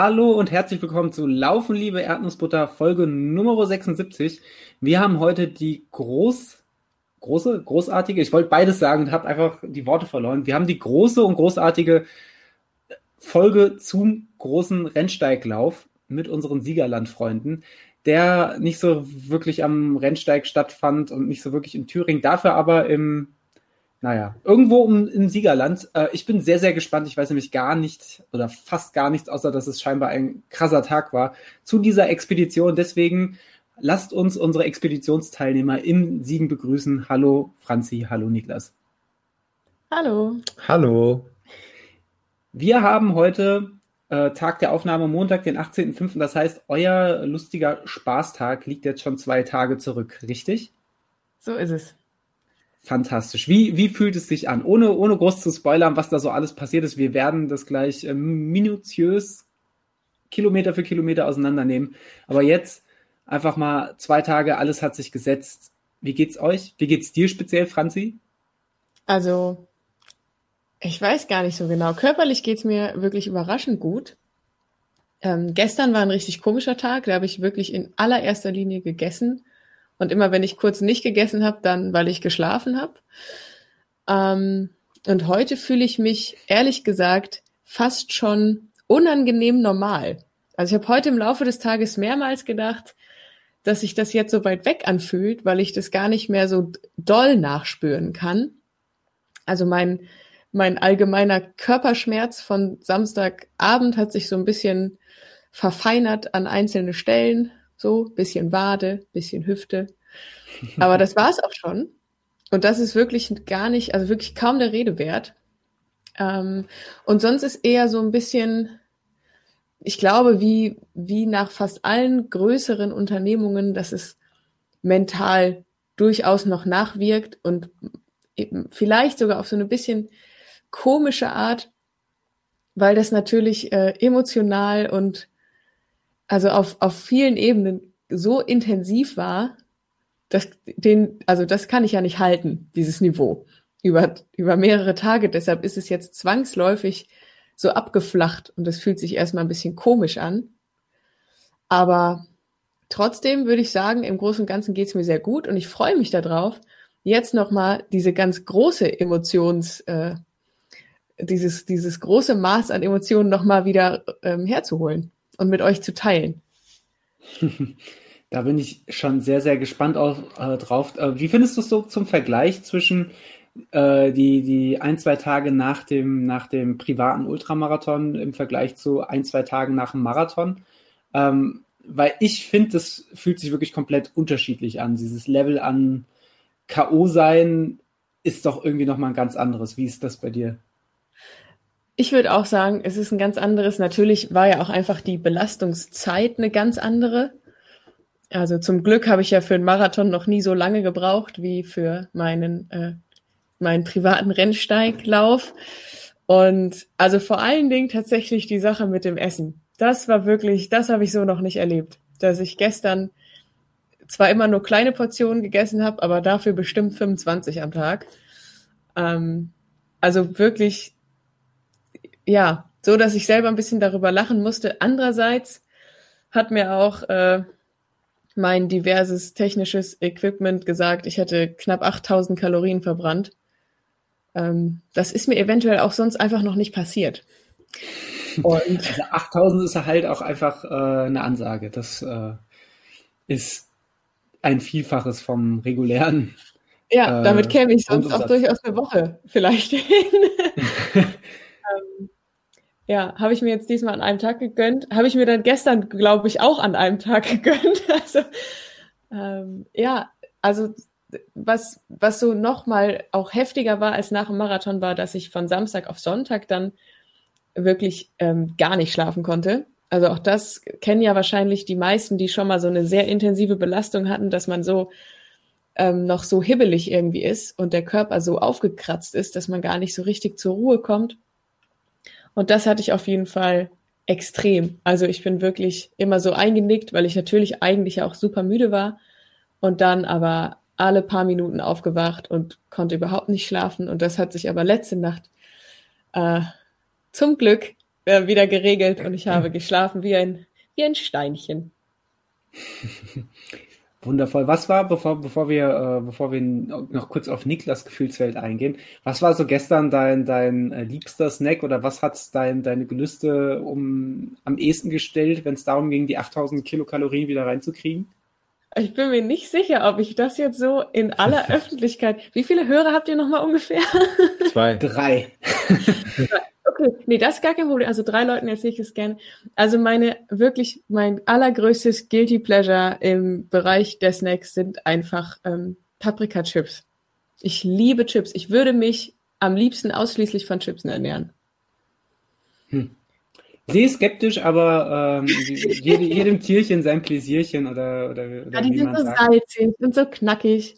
Hallo und herzlich willkommen zu Laufen, liebe Erdnussbutter, Folge Nummer 76. Wir haben heute die groß, große, großartige, ich wollte beides sagen und habe einfach die Worte verloren. Wir haben die große und großartige Folge zum großen Rennsteiglauf mit unseren Siegerlandfreunden, der nicht so wirklich am Rennsteig stattfand und nicht so wirklich in Thüringen, dafür aber im naja, irgendwo im, im Siegerland. Äh, ich bin sehr, sehr gespannt. Ich weiß nämlich gar nichts oder fast gar nichts, außer dass es scheinbar ein krasser Tag war zu dieser Expedition. Deswegen lasst uns unsere Expeditionsteilnehmer im Siegen begrüßen. Hallo Franzi, hallo Niklas. Hallo. Hallo. Wir haben heute äh, Tag der Aufnahme, Montag, den 18.05. Das heißt, euer lustiger Spaßtag liegt jetzt schon zwei Tage zurück, richtig? So ist es. Fantastisch. Wie, wie fühlt es sich an? Ohne, ohne groß zu spoilern, was da so alles passiert ist. Wir werden das gleich äh, minutiös Kilometer für Kilometer auseinandernehmen. Aber jetzt einfach mal zwei Tage, alles hat sich gesetzt. Wie geht's euch? Wie geht's dir speziell, Franzi? Also, ich weiß gar nicht so genau. Körperlich geht's mir wirklich überraschend gut. Ähm, gestern war ein richtig komischer Tag. Da habe ich wirklich in allererster Linie gegessen und immer wenn ich kurz nicht gegessen habe, dann weil ich geschlafen habe. Ähm, und heute fühle ich mich ehrlich gesagt fast schon unangenehm normal. Also ich habe heute im Laufe des Tages mehrmals gedacht, dass sich das jetzt so weit weg anfühlt, weil ich das gar nicht mehr so doll nachspüren kann. Also mein, mein allgemeiner Körperschmerz von Samstagabend hat sich so ein bisschen verfeinert an einzelne Stellen, so bisschen Wade, bisschen Hüfte. Aber das war es auch schon. Und das ist wirklich gar nicht, also wirklich kaum der Rede wert. Ähm, und sonst ist eher so ein bisschen, ich glaube, wie, wie nach fast allen größeren Unternehmungen, dass es mental durchaus noch nachwirkt und eben vielleicht sogar auf so eine bisschen komische Art, weil das natürlich äh, emotional und also auf, auf vielen Ebenen so intensiv war, das, den, also das kann ich ja nicht halten, dieses Niveau über, über mehrere Tage. Deshalb ist es jetzt zwangsläufig so abgeflacht und das fühlt sich erstmal ein bisschen komisch an. Aber trotzdem würde ich sagen, im Großen und Ganzen geht es mir sehr gut und ich freue mich darauf, jetzt nochmal diese ganz große Emotions, äh, dieses, dieses große Maß an Emotionen nochmal wieder ähm, herzuholen und mit euch zu teilen. Da bin ich schon sehr, sehr gespannt auf, äh, drauf. Äh, wie findest du es so zum Vergleich zwischen äh, die, die ein, zwei Tage nach dem, nach dem privaten Ultramarathon im Vergleich zu ein, zwei Tagen nach dem Marathon? Ähm, weil ich finde, das fühlt sich wirklich komplett unterschiedlich an. Dieses Level an K.O. sein ist doch irgendwie nochmal ein ganz anderes. Wie ist das bei dir? Ich würde auch sagen, es ist ein ganz anderes. Natürlich war ja auch einfach die Belastungszeit eine ganz andere. Also zum Glück habe ich ja für einen Marathon noch nie so lange gebraucht wie für meinen, äh, meinen privaten Rennsteiglauf. Und also vor allen Dingen tatsächlich die Sache mit dem Essen. Das war wirklich, das habe ich so noch nicht erlebt. Dass ich gestern zwar immer nur kleine Portionen gegessen habe, aber dafür bestimmt 25 am Tag. Ähm, also wirklich, ja, so dass ich selber ein bisschen darüber lachen musste. Andererseits hat mir auch äh, mein diverses technisches Equipment gesagt, ich hätte knapp 8000 Kalorien verbrannt. Ähm, das ist mir eventuell auch sonst einfach noch nicht passiert. Und also 8000 ist halt auch einfach äh, eine Ansage. Das äh, ist ein Vielfaches vom regulären. Ja, damit äh, käme ich sonst auch durchaus eine Woche vielleicht hin. ja, habe ich mir jetzt diesmal an einem Tag gegönnt. Habe ich mir dann gestern, glaube ich, auch an einem Tag gegönnt. Also ähm, ja, also was, was so nochmal auch heftiger war als nach dem Marathon war, dass ich von Samstag auf Sonntag dann wirklich ähm, gar nicht schlafen konnte. Also auch das kennen ja wahrscheinlich die meisten, die schon mal so eine sehr intensive Belastung hatten, dass man so ähm, noch so hibbelig irgendwie ist und der Körper so aufgekratzt ist, dass man gar nicht so richtig zur Ruhe kommt. Und das hatte ich auf jeden Fall extrem. Also ich bin wirklich immer so eingenickt, weil ich natürlich eigentlich auch super müde war und dann aber alle paar Minuten aufgewacht und konnte überhaupt nicht schlafen. Und das hat sich aber letzte Nacht äh, zum Glück äh, wieder geregelt und ich habe geschlafen wie ein, wie ein Steinchen. Wundervoll. Was war, bevor, bevor wir, äh, bevor wir noch kurz auf Niklas Gefühlswelt eingehen, was war so gestern dein, dein äh, liebster Snack oder was hat dein, deine Gelüste um am ehesten gestellt, wenn es darum ging, die 8000 Kilokalorien wieder reinzukriegen? Ich bin mir nicht sicher, ob ich das jetzt so in aller Öffentlichkeit. Wie viele Hörer habt ihr nochmal ungefähr? Zwei. Drei. Okay, nee, das ist gar kein Problem. Also drei Leuten erzähle ich es gerne. Also meine, wirklich, mein allergrößtes Guilty Pleasure im Bereich der Snacks sind einfach ähm, Paprika-Chips. Ich liebe Chips. Ich würde mich am liebsten ausschließlich von Chips ernähren. Hm. Sehe skeptisch, aber ähm, jedem, jedem Tierchen sein Pläsierchen oder, oder, oder Ja, die sind so salzig und so knackig.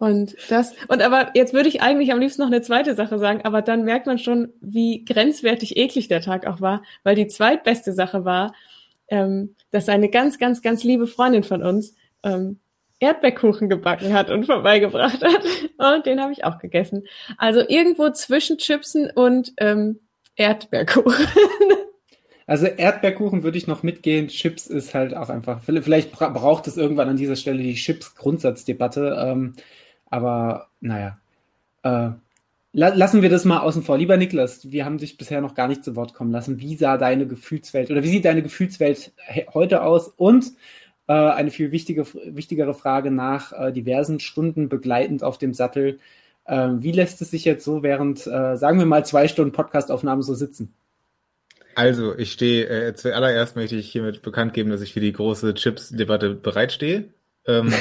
Und das, und aber jetzt würde ich eigentlich am liebsten noch eine zweite Sache sagen, aber dann merkt man schon, wie grenzwertig eklig der Tag auch war, weil die zweitbeste Sache war, ähm, dass eine ganz, ganz, ganz liebe Freundin von uns ähm, Erdbeerkuchen gebacken hat und vorbeigebracht hat. Und den habe ich auch gegessen. Also irgendwo zwischen Chipsen und ähm, Erdbeerkuchen. Also Erdbeerkuchen würde ich noch mitgehen. Chips ist halt auch einfach. Vielleicht braucht es irgendwann an dieser Stelle die Chips-Grundsatzdebatte. Ähm, aber naja, äh, la lassen wir das mal außen vor. Lieber Niklas, wir haben dich bisher noch gar nicht zu Wort kommen lassen. Wie sah deine Gefühlswelt oder wie sieht deine Gefühlswelt heute aus? Und äh, eine viel wichtige, wichtigere Frage nach äh, diversen Stunden begleitend auf dem Sattel. Äh, wie lässt es sich jetzt so während, äh, sagen wir mal, zwei Stunden Podcastaufnahme so sitzen? Also, ich stehe, äh, zuallererst möchte ich hiermit bekannt geben, dass ich für die große Chips-Debatte bereitstehe. Ähm,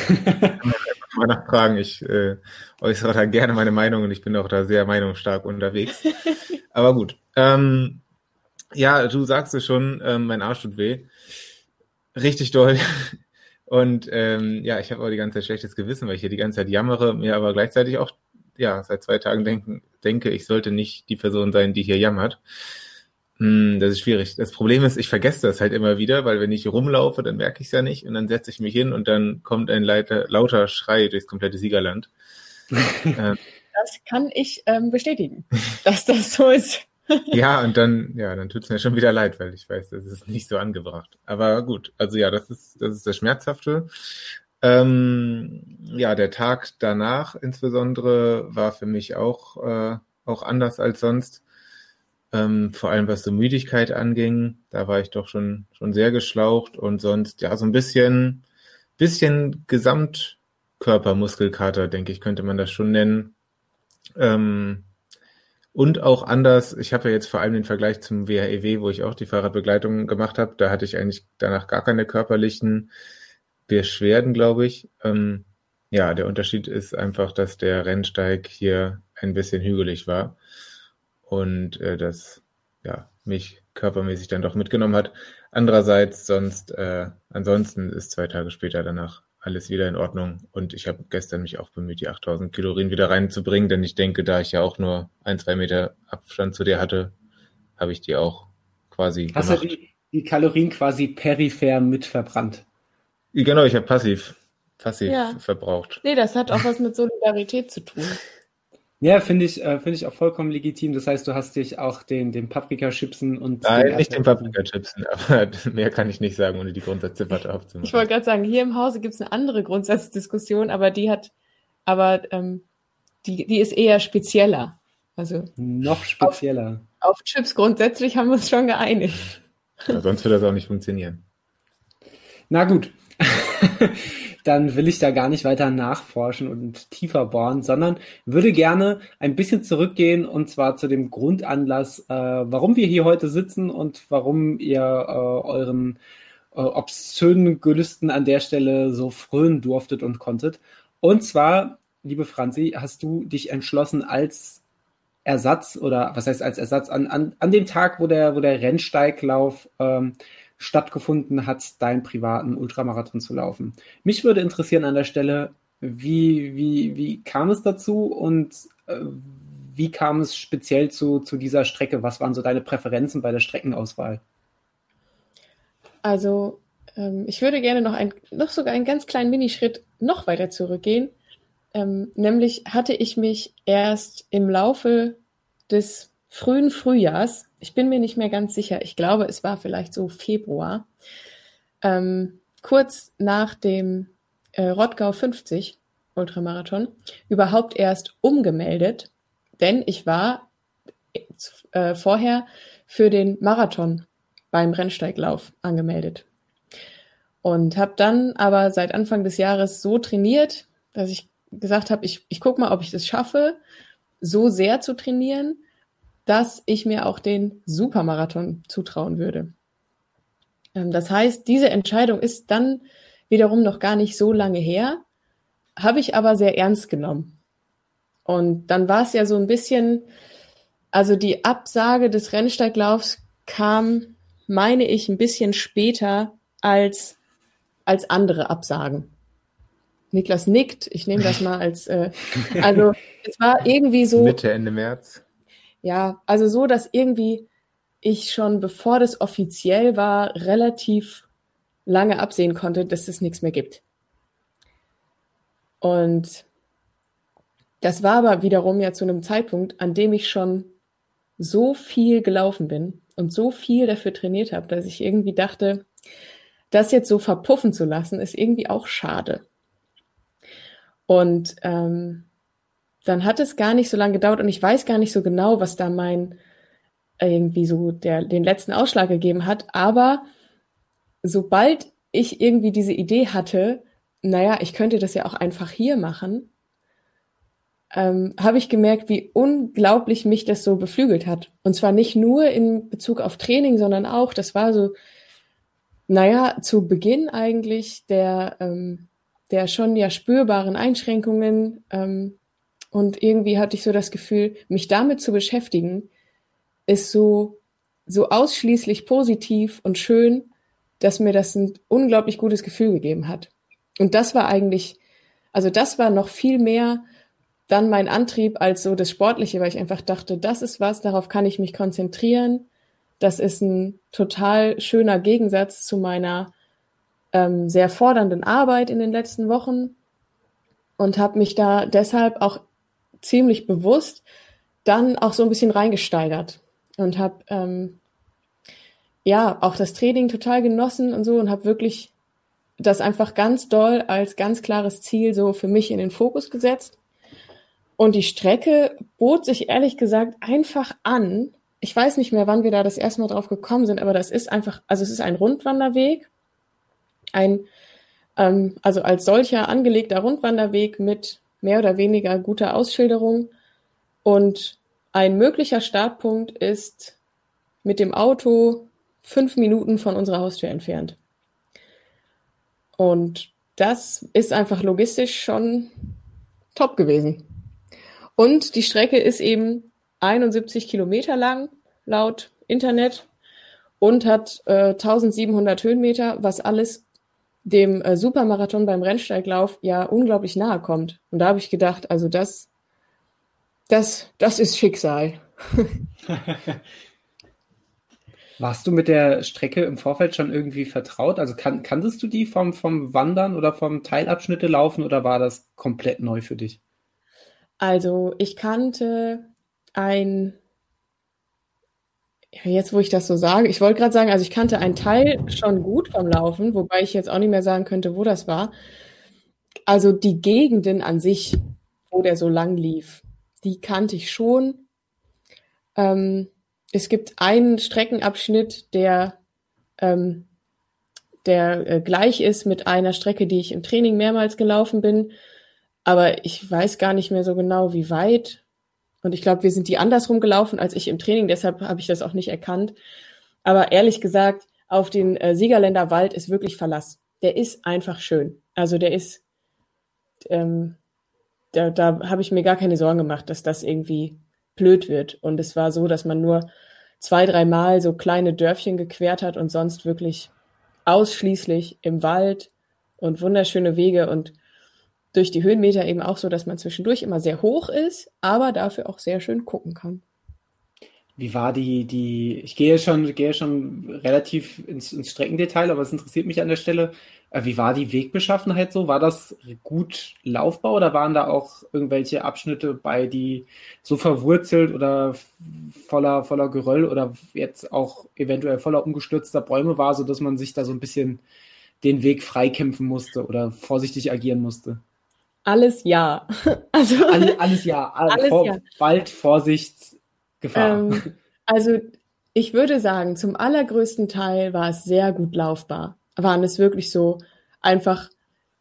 mal nachfragen. Ich äh, äußere da gerne meine Meinung und ich bin auch da sehr meinungsstark unterwegs. Aber gut. Ähm, ja, du sagst es schon, ähm, mein Arsch tut weh. Richtig doll. Und ähm, ja, ich habe aber die ganze Zeit schlechtes Gewissen, weil ich hier die ganze Zeit jammere, mir aber gleichzeitig auch, ja, seit zwei Tagen denken, denke, ich sollte nicht die Person sein, die hier jammert. Hm, das ist schwierig. Das Problem ist, ich vergesse das halt immer wieder, weil wenn ich rumlaufe, dann merke ich es ja nicht und dann setze ich mich hin und dann kommt ein lauter, lauter Schrei durchs komplette Siegerland. ähm, das kann ich ähm, bestätigen, dass das so ist. ja, und dann, ja, dann tut es mir schon wieder leid, weil ich weiß, das ist nicht so angebracht. Aber gut, also ja, das ist, das ist das Schmerzhafte. Ähm, ja, der Tag danach insbesondere war für mich auch, äh, auch anders als sonst. Ähm, vor allem was so Müdigkeit anging, da war ich doch schon, schon sehr geschlaucht und sonst, ja, so ein bisschen, bisschen Gesamtkörpermuskelkater, denke ich, könnte man das schon nennen. Ähm, und auch anders, ich habe ja jetzt vor allem den Vergleich zum WHEW, e wo ich auch die Fahrradbegleitung gemacht habe, da hatte ich eigentlich danach gar keine körperlichen Beschwerden, glaube ich. Ähm, ja, der Unterschied ist einfach, dass der Rennsteig hier ein bisschen hügelig war und äh, das ja, mich körpermäßig dann doch mitgenommen hat. Andererseits sonst, äh, ansonsten ist zwei Tage später danach alles wieder in Ordnung und ich habe gestern mich auch bemüht, die 8000 Kalorien wieder reinzubringen, denn ich denke, da ich ja auch nur ein, zwei Meter Abstand zu dir hatte, habe ich die auch quasi Hast gemacht. du die, die Kalorien quasi peripher mit verbrannt? Genau, ich habe passiv, passiv ja. verbraucht. Nee, das hat auch was mit Solidarität zu tun. Ja, finde ich, äh, finde ich auch vollkommen legitim. Das heißt, du hast dich auch den, den Paprika-Chipsen und. Nein, den nicht den Paprika-Chipsen, aber mehr kann ich nicht sagen, ohne die Grundsatzdebatte aufzumachen. Ich wollte gerade sagen, hier im Hause gibt es eine andere Grundsatzdiskussion, aber die hat, aber ähm, die, die ist eher spezieller. Also noch spezieller. Auf, auf Chips grundsätzlich haben wir uns schon geeinigt. Ja, sonst würde das auch nicht funktionieren. Na gut. dann will ich da gar nicht weiter nachforschen und tiefer bohren, sondern würde gerne ein bisschen zurückgehen und zwar zu dem Grundanlass, äh, warum wir hier heute sitzen und warum ihr äh, euren äh, obszönen Gelüsten an der Stelle so frönen durftet und konntet. Und zwar, liebe Franzi, hast du dich entschlossen, als Ersatz oder was heißt als Ersatz an, an, an dem Tag, wo der, wo der Rennsteiglauf ähm, stattgefunden hat, deinen privaten Ultramarathon zu laufen. Mich würde interessieren an der Stelle, wie, wie, wie kam es dazu und äh, wie kam es speziell zu, zu dieser Strecke? Was waren so deine Präferenzen bei der Streckenauswahl? Also, ähm, ich würde gerne noch, ein, noch sogar einen ganz kleinen Minischritt noch weiter zurückgehen. Ähm, nämlich hatte ich mich erst im Laufe des frühen Frühjahrs ich bin mir nicht mehr ganz sicher, ich glaube, es war vielleicht so Februar, ähm, kurz nach dem äh, Rottgau 50 Ultramarathon, überhaupt erst umgemeldet, denn ich war äh, vorher für den Marathon beim Rennsteiglauf angemeldet. Und habe dann aber seit Anfang des Jahres so trainiert, dass ich gesagt habe, ich, ich gucke mal, ob ich das schaffe, so sehr zu trainieren, dass ich mir auch den Supermarathon zutrauen würde. Ähm, das heißt, diese Entscheidung ist dann wiederum noch gar nicht so lange her, habe ich aber sehr ernst genommen. Und dann war es ja so ein bisschen, also die Absage des Rennsteiglaufs kam, meine ich, ein bisschen später als, als andere Absagen. Niklas nickt, ich nehme das mal als, äh, also es war irgendwie so. Mitte, Ende März. Ja, also so, dass irgendwie ich schon, bevor das offiziell war, relativ lange absehen konnte, dass es nichts mehr gibt. Und das war aber wiederum ja zu einem Zeitpunkt, an dem ich schon so viel gelaufen bin und so viel dafür trainiert habe, dass ich irgendwie dachte, das jetzt so verpuffen zu lassen, ist irgendwie auch schade. Und ähm, dann hat es gar nicht so lange gedauert und ich weiß gar nicht so genau, was da mein irgendwie so der, den letzten Ausschlag gegeben hat. Aber sobald ich irgendwie diese Idee hatte, naja, ich könnte das ja auch einfach hier machen, ähm, habe ich gemerkt, wie unglaublich mich das so beflügelt hat. Und zwar nicht nur in Bezug auf Training, sondern auch, das war so, naja, zu Beginn eigentlich der, ähm, der schon ja spürbaren Einschränkungen. Ähm, und irgendwie hatte ich so das Gefühl, mich damit zu beschäftigen, ist so, so ausschließlich positiv und schön, dass mir das ein unglaublich gutes Gefühl gegeben hat. Und das war eigentlich, also das war noch viel mehr dann mein Antrieb als so das Sportliche, weil ich einfach dachte, das ist was, darauf kann ich mich konzentrieren. Das ist ein total schöner Gegensatz zu meiner ähm, sehr fordernden Arbeit in den letzten Wochen und habe mich da deshalb auch ziemlich bewusst dann auch so ein bisschen reingesteigert und habe ähm, ja auch das Training total genossen und so und habe wirklich das einfach ganz doll als ganz klares Ziel so für mich in den Fokus gesetzt und die Strecke bot sich ehrlich gesagt einfach an. Ich weiß nicht mehr, wann wir da das erste Mal drauf gekommen sind, aber das ist einfach, also es ist ein Rundwanderweg, ein, ähm, also als solcher angelegter Rundwanderweg mit mehr oder weniger guter Ausschilderung. Und ein möglicher Startpunkt ist mit dem Auto fünf Minuten von unserer Haustür entfernt. Und das ist einfach logistisch schon top gewesen. Und die Strecke ist eben 71 Kilometer lang laut Internet und hat äh, 1700 Höhenmeter, was alles dem äh, Supermarathon beim Rennsteiglauf ja unglaublich nahe kommt. Und da habe ich gedacht, also das, das, das ist Schicksal. Warst du mit der Strecke im Vorfeld schon irgendwie vertraut? Also kan kanntest du die vom, vom Wandern oder vom Teilabschnitte laufen oder war das komplett neu für dich? Also ich kannte ein, jetzt wo ich das so sage, ich wollte gerade sagen, also ich kannte einen Teil schon gut vom Laufen, wobei ich jetzt auch nicht mehr sagen könnte, wo das war. Also die Gegenden an sich, wo der so lang lief, die kannte ich schon. Ähm, es gibt einen Streckenabschnitt, der, ähm, der äh, gleich ist mit einer Strecke, die ich im Training mehrmals gelaufen bin. Aber ich weiß gar nicht mehr so genau, wie weit. Und ich glaube, wir sind die andersrum gelaufen als ich im Training, deshalb habe ich das auch nicht erkannt. Aber ehrlich gesagt, auf den äh, Siegerländer Wald ist wirklich Verlass. Der ist einfach schön. Also der ist, ähm, da, da habe ich mir gar keine Sorgen gemacht, dass das irgendwie blöd wird. Und es war so, dass man nur zwei, dreimal so kleine Dörfchen gequert hat und sonst wirklich ausschließlich im Wald und wunderschöne Wege und durch die Höhenmeter eben auch so, dass man zwischendurch immer sehr hoch ist, aber dafür auch sehr schön gucken kann. wie war die, die, ich gehe schon, gehe schon relativ ins, ins Streckendetail, aber es interessiert mich an der Stelle. Äh, wie war die Wegbeschaffenheit so? War das gut Laufbau oder waren da auch irgendwelche Abschnitte bei, die so verwurzelt oder voller, voller Geröll oder jetzt auch eventuell voller umgestürzter Bäume war, sodass man sich da so ein bisschen den Weg freikämpfen musste oder vorsichtig agieren musste? Alles ja. Also, alles, alles ja. Alles Vor, ja. Bald Vorsicht, Gefahr. Ähm, also ich würde sagen, zum allergrößten Teil war es sehr gut laufbar waren es wirklich so einfach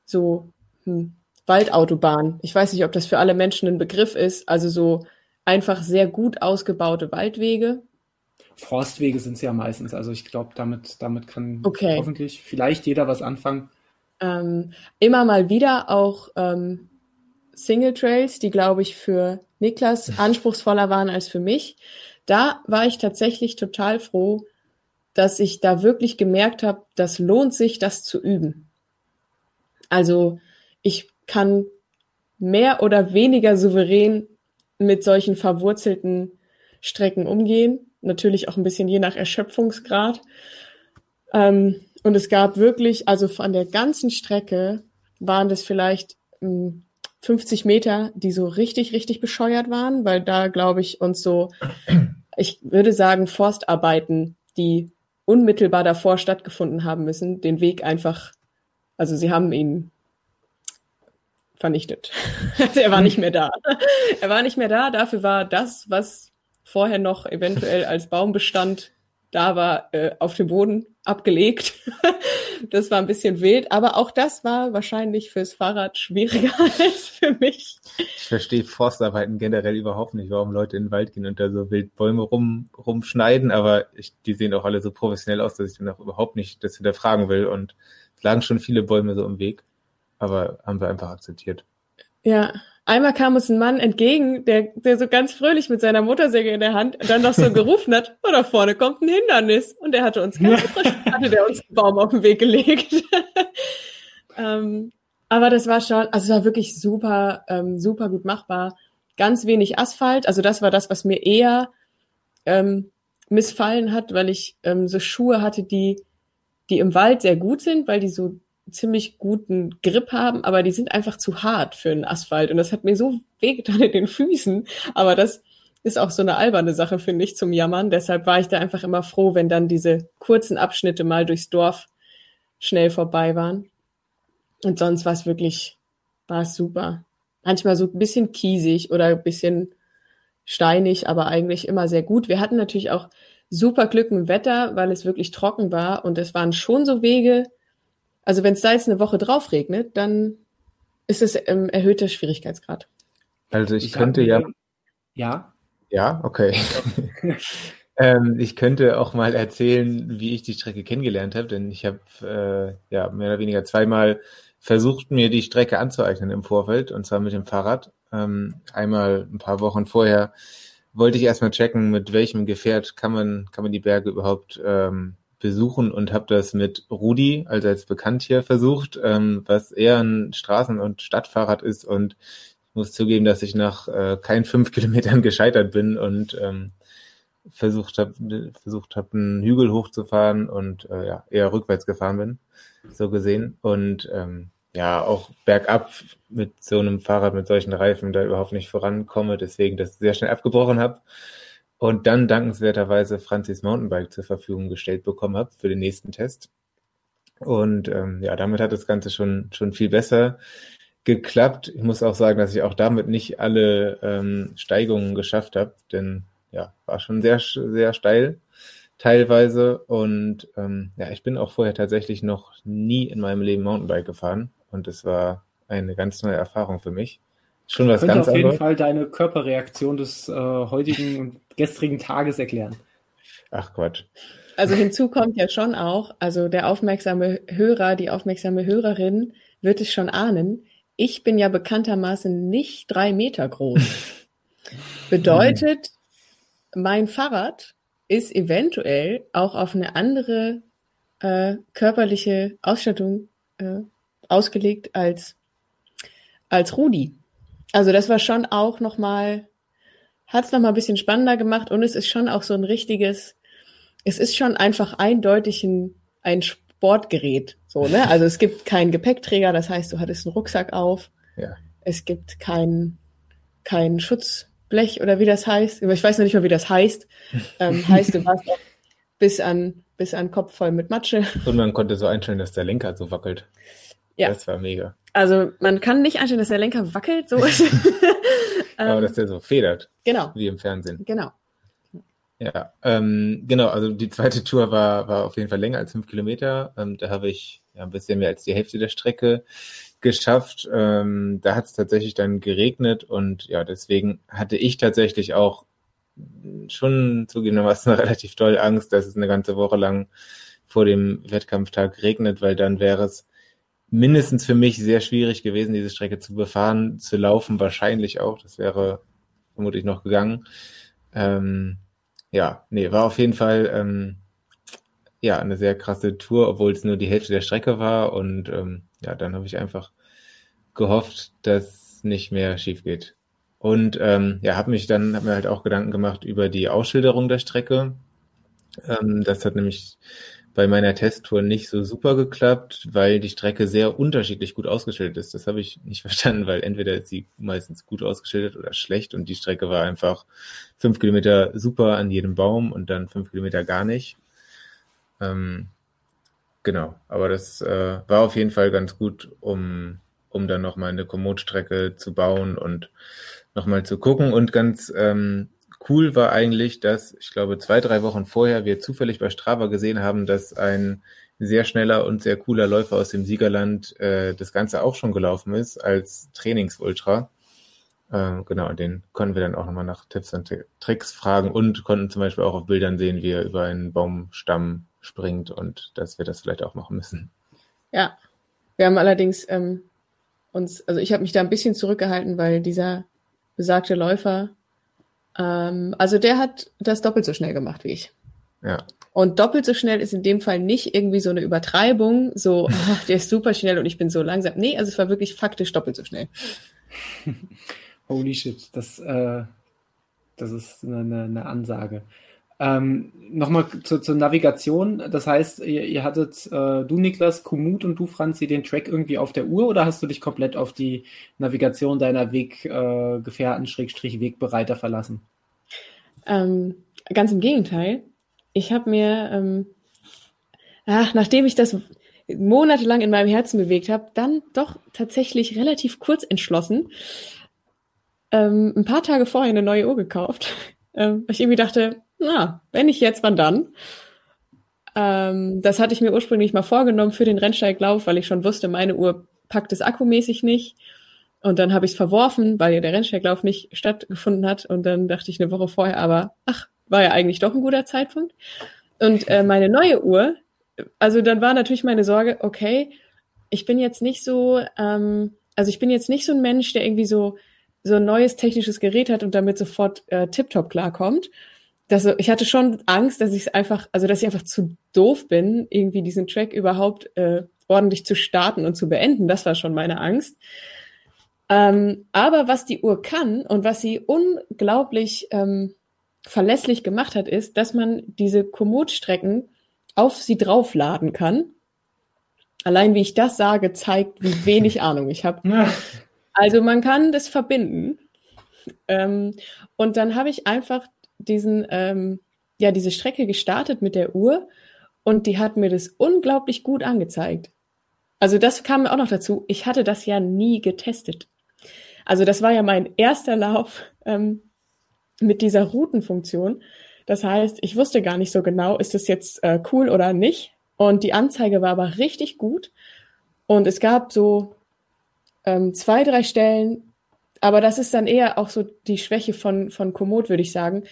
so hm, Waldautobahn. Ich weiß nicht, ob das für alle Menschen ein Begriff ist. Also so einfach sehr gut ausgebaute Waldwege. Forstwege sind es ja meistens. Also ich glaube, damit, damit kann okay. hoffentlich vielleicht jeder was anfangen. Ähm, immer mal wieder auch ähm, Single Trails, die, glaube ich, für Niklas anspruchsvoller waren als für mich. Da war ich tatsächlich total froh, dass ich da wirklich gemerkt habe, das lohnt sich, das zu üben. Also ich kann mehr oder weniger souverän mit solchen verwurzelten Strecken umgehen. Natürlich auch ein bisschen je nach Erschöpfungsgrad. Ähm, und es gab wirklich, also von der ganzen Strecke waren das vielleicht ähm, 50 Meter, die so richtig, richtig bescheuert waren, weil da, glaube ich, uns so, ich würde sagen, Forstarbeiten, die unmittelbar davor stattgefunden haben müssen, den Weg einfach, also sie haben ihn vernichtet. er war nicht mehr da. er war nicht mehr da, dafür war das, was vorher noch eventuell als Baumbestand da war, äh, auf dem Boden abgelegt. das war ein bisschen wild, aber auch das war wahrscheinlich fürs Fahrrad schwieriger als für mich. Ich verstehe Forstarbeiten generell überhaupt nicht, warum Leute in den Wald gehen und da so wild Bäume rum, rumschneiden, aber ich, die sehen auch alle so professionell aus, dass ich dann auch überhaupt nicht das hinterfragen will und es lagen schon viele Bäume so im Weg, aber haben wir einfach akzeptiert. Ja, Einmal kam uns ein Mann entgegen, der, der so ganz fröhlich mit seiner Motorsäge in der Hand dann noch so gerufen hat, oh, da vorne kommt ein Hindernis. Und der hatte uns ganz frisch, hatte der uns einen Baum auf den Weg gelegt. ähm, aber das war schon, also es war wirklich super, ähm, super gut machbar. Ganz wenig Asphalt, also das war das, was mir eher ähm, missfallen hat, weil ich ähm, so Schuhe hatte, die, die im Wald sehr gut sind, weil die so ziemlich guten Grip haben, aber die sind einfach zu hart für einen Asphalt. Und das hat mir so wehgetan in den Füßen. Aber das ist auch so eine alberne Sache, finde ich, zum Jammern. Deshalb war ich da einfach immer froh, wenn dann diese kurzen Abschnitte mal durchs Dorf schnell vorbei waren. Und sonst war es wirklich, war es super. Manchmal so ein bisschen kiesig oder ein bisschen steinig, aber eigentlich immer sehr gut. Wir hatten natürlich auch super Glück im Wetter, weil es wirklich trocken war und es waren schon so Wege, also wenn es da jetzt eine Woche drauf regnet, dann ist es ähm, erhöhter Schwierigkeitsgrad. Also ich, ich könnte ja. Ja. Ja, okay. ähm, ich könnte auch mal erzählen, wie ich die Strecke kennengelernt habe, denn ich habe äh, ja mehr oder weniger zweimal versucht, mir die Strecke anzueignen im Vorfeld, und zwar mit dem Fahrrad. Ähm, einmal ein paar Wochen vorher wollte ich erstmal checken, mit welchem Gefährt kann man, kann man die Berge überhaupt ähm, besuchen und habe das mit Rudi, also als bekannt hier, versucht, ähm, was eher ein Straßen- und Stadtfahrrad ist. Und muss zugeben, dass ich nach äh, kein fünf Kilometern gescheitert bin und ähm, versucht habe, versucht hab, einen Hügel hochzufahren und äh, ja, eher rückwärts gefahren bin, so gesehen. Und ähm, ja, auch bergab mit so einem Fahrrad mit solchen Reifen da überhaupt nicht vorankomme, deswegen das sehr schnell abgebrochen habe und dann dankenswerterweise Franzis Mountainbike zur Verfügung gestellt bekommen habe für den nächsten Test. Und ähm, ja, damit hat das Ganze schon, schon viel besser geklappt. Ich muss auch sagen, dass ich auch damit nicht alle ähm, Steigungen geschafft habe, denn ja, war schon sehr, sehr steil teilweise. Und ähm, ja, ich bin auch vorher tatsächlich noch nie in meinem Leben Mountainbike gefahren und es war eine ganz neue Erfahrung für mich. Schon was ganz auf jeden anderes. Fall deine Körperreaktion des äh, heutigen gestrigen Tages erklären. Ach Quatsch. Also hinzu kommt ja schon auch, also der aufmerksame Hörer, die aufmerksame Hörerin wird es schon ahnen. Ich bin ja bekanntermaßen nicht drei Meter groß. Bedeutet, mein Fahrrad ist eventuell auch auf eine andere äh, körperliche Ausstattung äh, ausgelegt als als Rudi. Also das war schon auch nochmal hat es nochmal ein bisschen spannender gemacht und es ist schon auch so ein richtiges, es ist schon einfach eindeutig ein, ein Sportgerät. So, ne? Also es gibt keinen Gepäckträger, das heißt, du hattest einen Rucksack auf. Ja. Es gibt kein, kein Schutzblech oder wie das heißt. Ich weiß noch nicht mal, wie das heißt. Ähm, heißt, du warst bis an, bis an Kopf voll mit Matsche. Und man konnte so einstellen, dass der Lenker so wackelt. Ja. Das war mega. Also man kann nicht einstellen, dass der Lenker wackelt, so ist Aber ähm, dass der so federt, Genau, wie im Fernsehen. genau. Ja, ähm, genau, also die zweite Tour war, war auf jeden Fall länger als fünf Kilometer. Ähm, da habe ich ja, ein bisschen mehr als die Hälfte der Strecke geschafft. Ähm, da hat es tatsächlich dann geregnet und ja, deswegen hatte ich tatsächlich auch schon zugegebenermaßen relativ doll Angst, dass es eine ganze Woche lang vor dem Wettkampftag regnet, weil dann wäre es mindestens für mich sehr schwierig gewesen, diese Strecke zu befahren, zu laufen wahrscheinlich auch. Das wäre vermutlich noch gegangen. Ähm, ja, nee, war auf jeden Fall ähm, ja eine sehr krasse Tour, obwohl es nur die Hälfte der Strecke war. Und ähm, ja, dann habe ich einfach gehofft, dass nicht mehr schief geht. Und ähm, ja, habe mich dann, habe mir halt auch Gedanken gemacht über die Ausschilderung der Strecke. Ähm, das hat nämlich bei meiner Testtour nicht so super geklappt, weil die Strecke sehr unterschiedlich gut ausgeschildert ist. Das habe ich nicht verstanden, weil entweder ist sie meistens gut ausgeschildert oder schlecht und die Strecke war einfach fünf Kilometer super an jedem Baum und dann fünf Kilometer gar nicht. Ähm, genau, aber das äh, war auf jeden Fall ganz gut, um, um dann nochmal eine Komoot-Strecke zu bauen und nochmal zu gucken. Und ganz ähm, cool war eigentlich, dass ich glaube zwei, drei Wochen vorher wir zufällig bei Strava gesehen haben, dass ein sehr schneller und sehr cooler Läufer aus dem Siegerland äh, das Ganze auch schon gelaufen ist als Trainingsultra. Äh, genau, den konnten wir dann auch nochmal nach Tipps und Tri- Tricks fragen und konnten zum Beispiel auch auf Bildern sehen, wie er über einen Baumstamm springt und dass wir das vielleicht auch machen müssen. Ja, wir haben allerdings ähm, uns, also ich habe mich da ein bisschen zurückgehalten, weil dieser besagte Läufer, ähm, also der hat das doppelt so schnell gemacht wie ich. Ja, Und doppelt so schnell ist in dem Fall nicht irgendwie so eine Übertreibung, so, ach, der ist super schnell und ich bin so langsam. Nee, also es war wirklich faktisch doppelt so schnell. Holy shit, das, äh, das ist eine, eine, eine Ansage. Ähm, Nochmal zu, zur Navigation. Das heißt, ihr, ihr hattet, äh, du Niklas, Komoot und du Franzi, den Track irgendwie auf der Uhr oder hast du dich komplett auf die Navigation deiner Weggefährten, äh, Wegbereiter verlassen? Ähm, ganz im Gegenteil. Ich habe mir, ähm, ach, nachdem ich das monatelang in meinem Herzen bewegt habe, dann doch tatsächlich relativ kurz entschlossen, ähm, ein paar Tage vorher eine neue Uhr gekauft. Ähm, weil ich irgendwie dachte, na, wenn nicht jetzt, wann dann? Ähm, das hatte ich mir ursprünglich mal vorgenommen für den Rennsteiglauf, weil ich schon wusste, meine Uhr packt es akkumäßig nicht. Und dann habe ich es verworfen, weil ja der Rennsteiglauf nicht stattgefunden hat. Und dann dachte ich eine Woche vorher, aber ach, war ja eigentlich doch ein guter Zeitpunkt. Und äh, meine neue Uhr, also dann war natürlich meine Sorge, okay, ich bin jetzt nicht so, ähm, also ich bin jetzt nicht so ein Mensch, der irgendwie so so ein neues technisches Gerät hat und damit sofort äh, tiptop klarkommt. Das, ich hatte schon Angst, dass ich es einfach, also dass ich einfach zu doof bin, irgendwie diesen Track überhaupt äh, ordentlich zu starten und zu beenden. Das war schon meine Angst. Ähm, aber was die Uhr kann und was sie unglaublich ähm, verlässlich gemacht hat, ist, dass man diese Komoot-Strecken auf sie draufladen kann. Allein wie ich das sage, zeigt, wie wenig Ahnung ich habe. Also man kann das verbinden. Ähm, und dann habe ich einfach diesen, ähm, ja, diese Strecke gestartet mit der Uhr und die hat mir das unglaublich gut angezeigt. Also das kam auch noch dazu. Ich hatte das ja nie getestet. Also das war ja mein erster Lauf ähm, mit dieser Routenfunktion. Das heißt, ich wusste gar nicht so genau, ist das jetzt äh, cool oder nicht. Und die Anzeige war aber richtig gut. Und es gab so ähm, zwei, drei Stellen, aber das ist dann eher auch so die Schwäche von, von Komoot, würde ich sagen.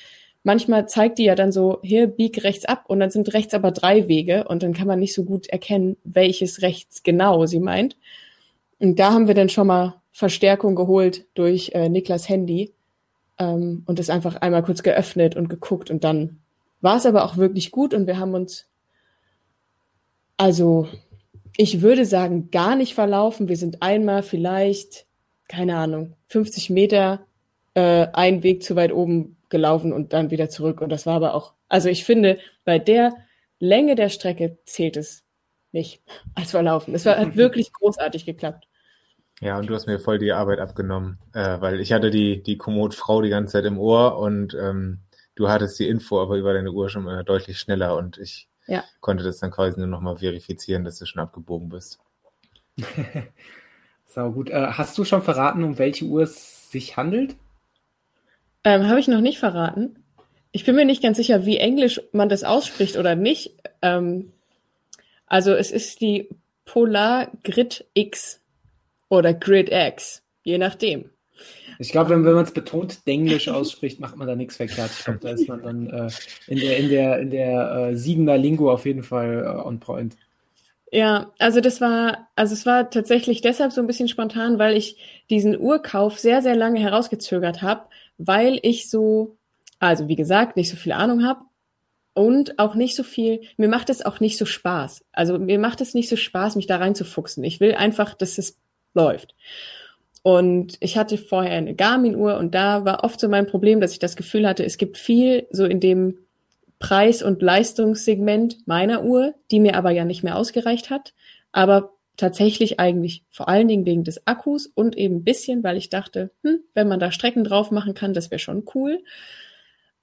Manchmal zeigt die ja dann so, hier bieg rechts ab und dann sind rechts aber drei Wege und dann kann man nicht so gut erkennen, welches rechts genau sie meint. Und da haben wir dann schon mal Verstärkung geholt durch äh, Niklas Handy ähm, und es einfach einmal kurz geöffnet und geguckt und dann war es aber auch wirklich gut und wir haben uns, also ich würde sagen, gar nicht verlaufen. Wir sind einmal vielleicht, keine Ahnung, 50 Meter äh, einen Weg zu weit oben gelaufen und dann wieder zurück. Und das war aber auch, also ich finde, bei der Länge der Strecke zählt es nicht als Verlaufen. Es war, hat wirklich großartig geklappt. Ja, und du hast mir voll die Arbeit abgenommen, äh, weil ich hatte die, die Komoot-Frau die ganze Zeit im Ohr und ähm, du hattest die Info aber über deine Uhr schon mal deutlich schneller und ich ja. konnte das dann quasi nur nochmal verifizieren, dass du schon abgebogen bist. so gut. Äh, hast du schon verraten, um welche Uhr es sich handelt? Ähm, Habe ich noch nicht verraten. Ich bin mir nicht ganz sicher, wie englisch man das ausspricht oder nicht. Ähm, also es ist die Polar Grid X oder Grid X, je nachdem. Ich glaube, wenn, wenn man es betont Englisch ausspricht, macht man da nichts verkehrt. Ich glaube, da ist man dann äh, in der, in der, in der äh, Siegener Lingo auf jeden Fall äh, on point. Ja, also das war, also es war tatsächlich deshalb so ein bisschen spontan, weil ich diesen Urkauf sehr, sehr lange herausgezögert habe, weil ich so, also wie gesagt, nicht so viel Ahnung habe und auch nicht so viel, mir macht es auch nicht so Spaß. Also mir macht es nicht so Spaß, mich da reinzufuchsen. Ich will einfach, dass es läuft. Und ich hatte vorher eine Garmin-Uhr und da war oft so mein Problem, dass ich das Gefühl hatte, es gibt viel so in dem Preis- und Leistungssegment meiner Uhr, die mir aber ja nicht mehr ausgereicht hat. Aber tatsächlich eigentlich vor allen Dingen wegen des Akkus und eben ein bisschen, weil ich dachte, hm, wenn man da Strecken drauf machen kann, das wäre schon cool.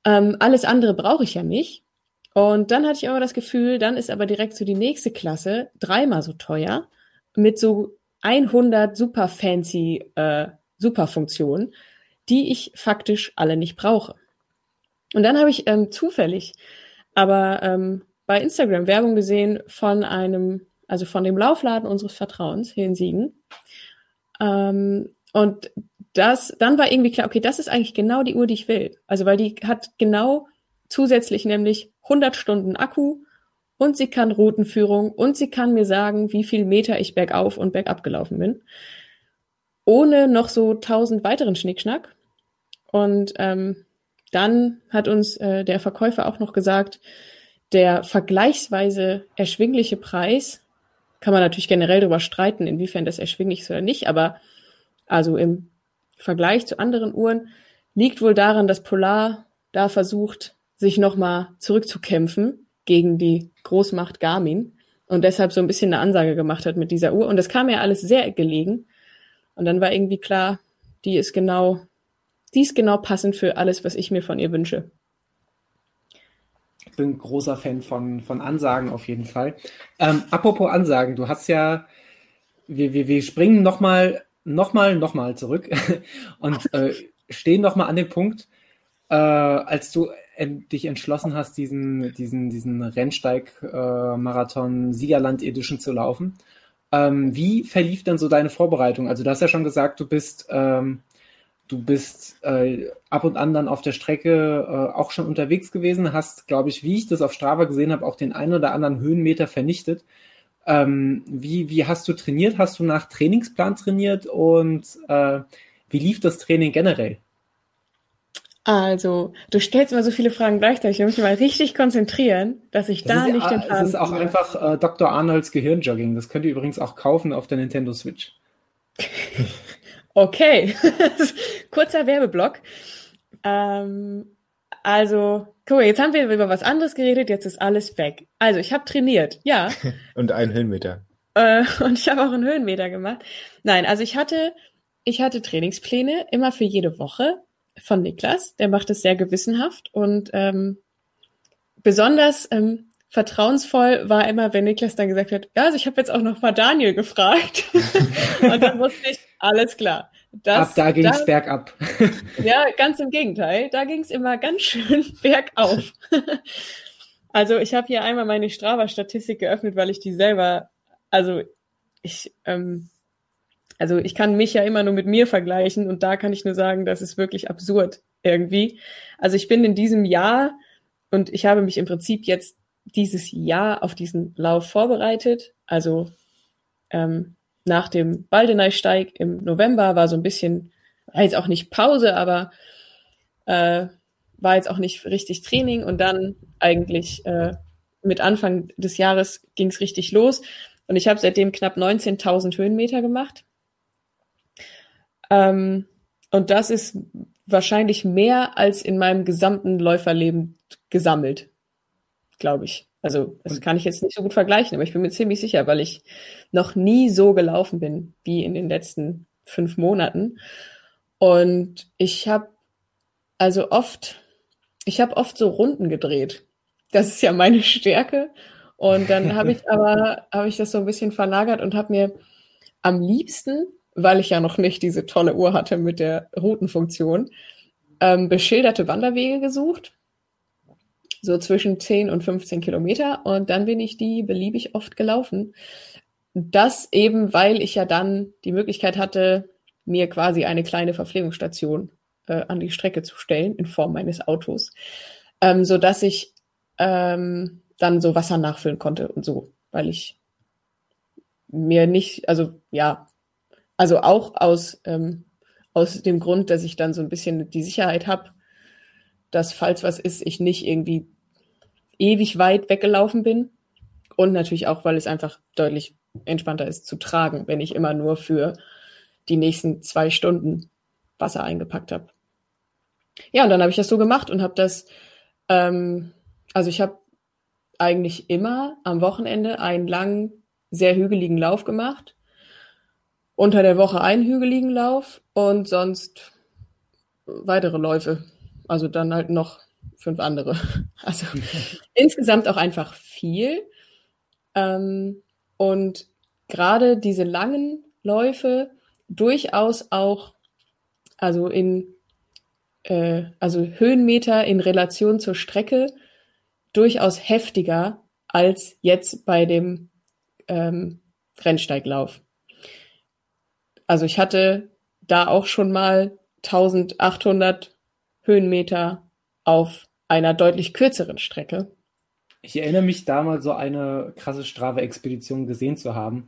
Ähm, alles andere brauche ich ja nicht. Und dann hatte ich aber das Gefühl, dann ist aber direkt so die nächste Klasse dreimal so teuer mit so 100 super fancy äh, Superfunktionen, die ich faktisch alle nicht brauche. Und dann habe ich ähm, zufällig aber ähm, bei Instagram Werbung gesehen von einem, also von dem Laufladen unseres Vertrauens hier in Siegen. Ähm, und das, dann war irgendwie klar, okay, das ist eigentlich genau die Uhr, die ich will. Also weil die hat genau zusätzlich nämlich 100 Stunden Akku, und sie kann Routenführung und sie kann mir sagen, wie viel Meter ich bergauf und bergab gelaufen bin. Ohne noch so tausend weiteren Schnickschnack. Und ähm, dann hat uns äh, der Verkäufer auch noch gesagt, der vergleichsweise erschwingliche Preis, kann man natürlich generell darüber streiten, inwiefern das erschwinglich ist oder nicht, aber also im Vergleich zu anderen Uhren liegt wohl daran, dass Polar da versucht, sich nochmal zurückzukämpfen gegen die Großmacht Garmin und deshalb so ein bisschen eine Ansage gemacht hat mit dieser Uhr. Und das kam mir alles sehr gelegen. Und dann war irgendwie klar, die ist genau, die ist genau passend für alles, was ich mir von ihr wünsche. Ich bin großer Fan von, von Ansagen auf jeden Fall. Ähm, apropos Ansagen, du hast ja, wir, wir, wir springen nochmal, nochmal, nochmal zurück und äh, stehen nochmal an dem Punkt, äh, als du dich entschlossen hast, diesen, diesen, diesen Rennsteig-Marathon äh, Siegerland Edition zu laufen. Ähm, wie verlief denn so deine Vorbereitung? Also du hast ja schon gesagt, du bist, ähm, du bist äh, ab und an dann auf der Strecke äh, auch schon unterwegs gewesen, hast, glaube ich, wie ich das auf Strava gesehen habe, auch den einen oder anderen Höhenmeter vernichtet. Ähm, wie, wie hast du trainiert? Hast du nach Trainingsplan trainiert und äh, wie lief das Training generell? Also, du stellst immer so viele Fragen gleichzeitig. Ich muss mich mal richtig konzentrieren, dass ich das da nicht den Faden Das ist auch mache. einfach äh, Dr. Arnolds Gehirnjogging. Das könnt ihr übrigens auch kaufen auf der Nintendo Switch. okay. Kurzer Werbeblock. Ähm, also, guck mal, jetzt haben wir über was anderes geredet, jetzt ist alles weg. Also, ich habe trainiert, ja. und einen Höhenmeter. Äh, und ich habe auch einen Höhenmeter gemacht. Nein, also ich hatte, ich hatte Trainingspläne immer für jede Woche von Niklas. Der macht es sehr gewissenhaft und ähm, besonders ähm, vertrauensvoll war immer, wenn Niklas dann gesagt hat, ja, also ich habe jetzt auch noch mal Daniel gefragt. und dann wusste ich, alles klar. Das, Ab da ging es bergab. ja, ganz im Gegenteil. Da ging es immer ganz schön bergauf. also ich habe hier einmal meine Strava-Statistik geöffnet, weil ich die selber, also ich ähm, also ich kann mich ja immer nur mit mir vergleichen und da kann ich nur sagen, das ist wirklich absurd irgendwie. Also ich bin in diesem Jahr und ich habe mich im Prinzip jetzt dieses Jahr auf diesen Lauf vorbereitet. Also ähm, nach dem Baldeneysteig im November war so ein bisschen, war jetzt auch nicht Pause, aber äh, war jetzt auch nicht richtig Training und dann eigentlich äh, mit Anfang des Jahres ging es richtig los. Und ich habe seitdem knapp 19.000 Höhenmeter gemacht. Ähm, und das ist wahrscheinlich mehr als in meinem gesamten Läuferleben gesammelt, glaube ich. Also das kann ich jetzt nicht so gut vergleichen, aber ich bin mir ziemlich sicher, weil ich noch nie so gelaufen bin wie in den letzten fünf Monaten. Und ich habe also oft, ich habe oft so Runden gedreht. Das ist ja meine Stärke. Und dann habe ich aber, habe ich das so ein bisschen verlagert und habe mir am liebsten, weil ich ja noch nicht diese tolle Uhr hatte mit der Routenfunktion, ähm, beschilderte Wanderwege gesucht so zwischen 10 und 15 Kilometer und dann bin ich die beliebig oft gelaufen. Das eben, weil ich ja dann die Möglichkeit hatte, mir quasi eine kleine Verpflegungsstation äh, an die Strecke zu stellen in Form meines Autos, ähm, so dass ich ähm, dann so Wasser nachfüllen konnte und so, weil ich mir nicht, also ja, also auch aus ähm, aus dem Grund, dass ich dann so ein bisschen die Sicherheit habe, dass falls was ist, ich nicht irgendwie ewig weit weggelaufen bin. Und natürlich auch, weil es einfach deutlich entspannter ist zu tragen, wenn ich immer nur für die nächsten zwei Stunden Wasser eingepackt habe. Ja, und dann habe ich das so gemacht und habe das, ähm, also ich habe eigentlich immer am Wochenende einen langen, sehr hügeligen Lauf gemacht. Unter der Woche einen hügeligen Lauf und sonst weitere Läufe. Also dann halt noch fünf andere. Also insgesamt auch einfach viel. Ähm, und gerade diese langen Läufe durchaus auch, also in, äh, also Höhenmeter in Relation zur Strecke durchaus heftiger als jetzt bei dem ähm, Rennsteiglauf. Also ich hatte da auch schon mal 1800 Höhenmeter auf einer deutlich kürzeren Strecke. Ich erinnere mich damals so eine krasse Strava-Expedition gesehen zu haben.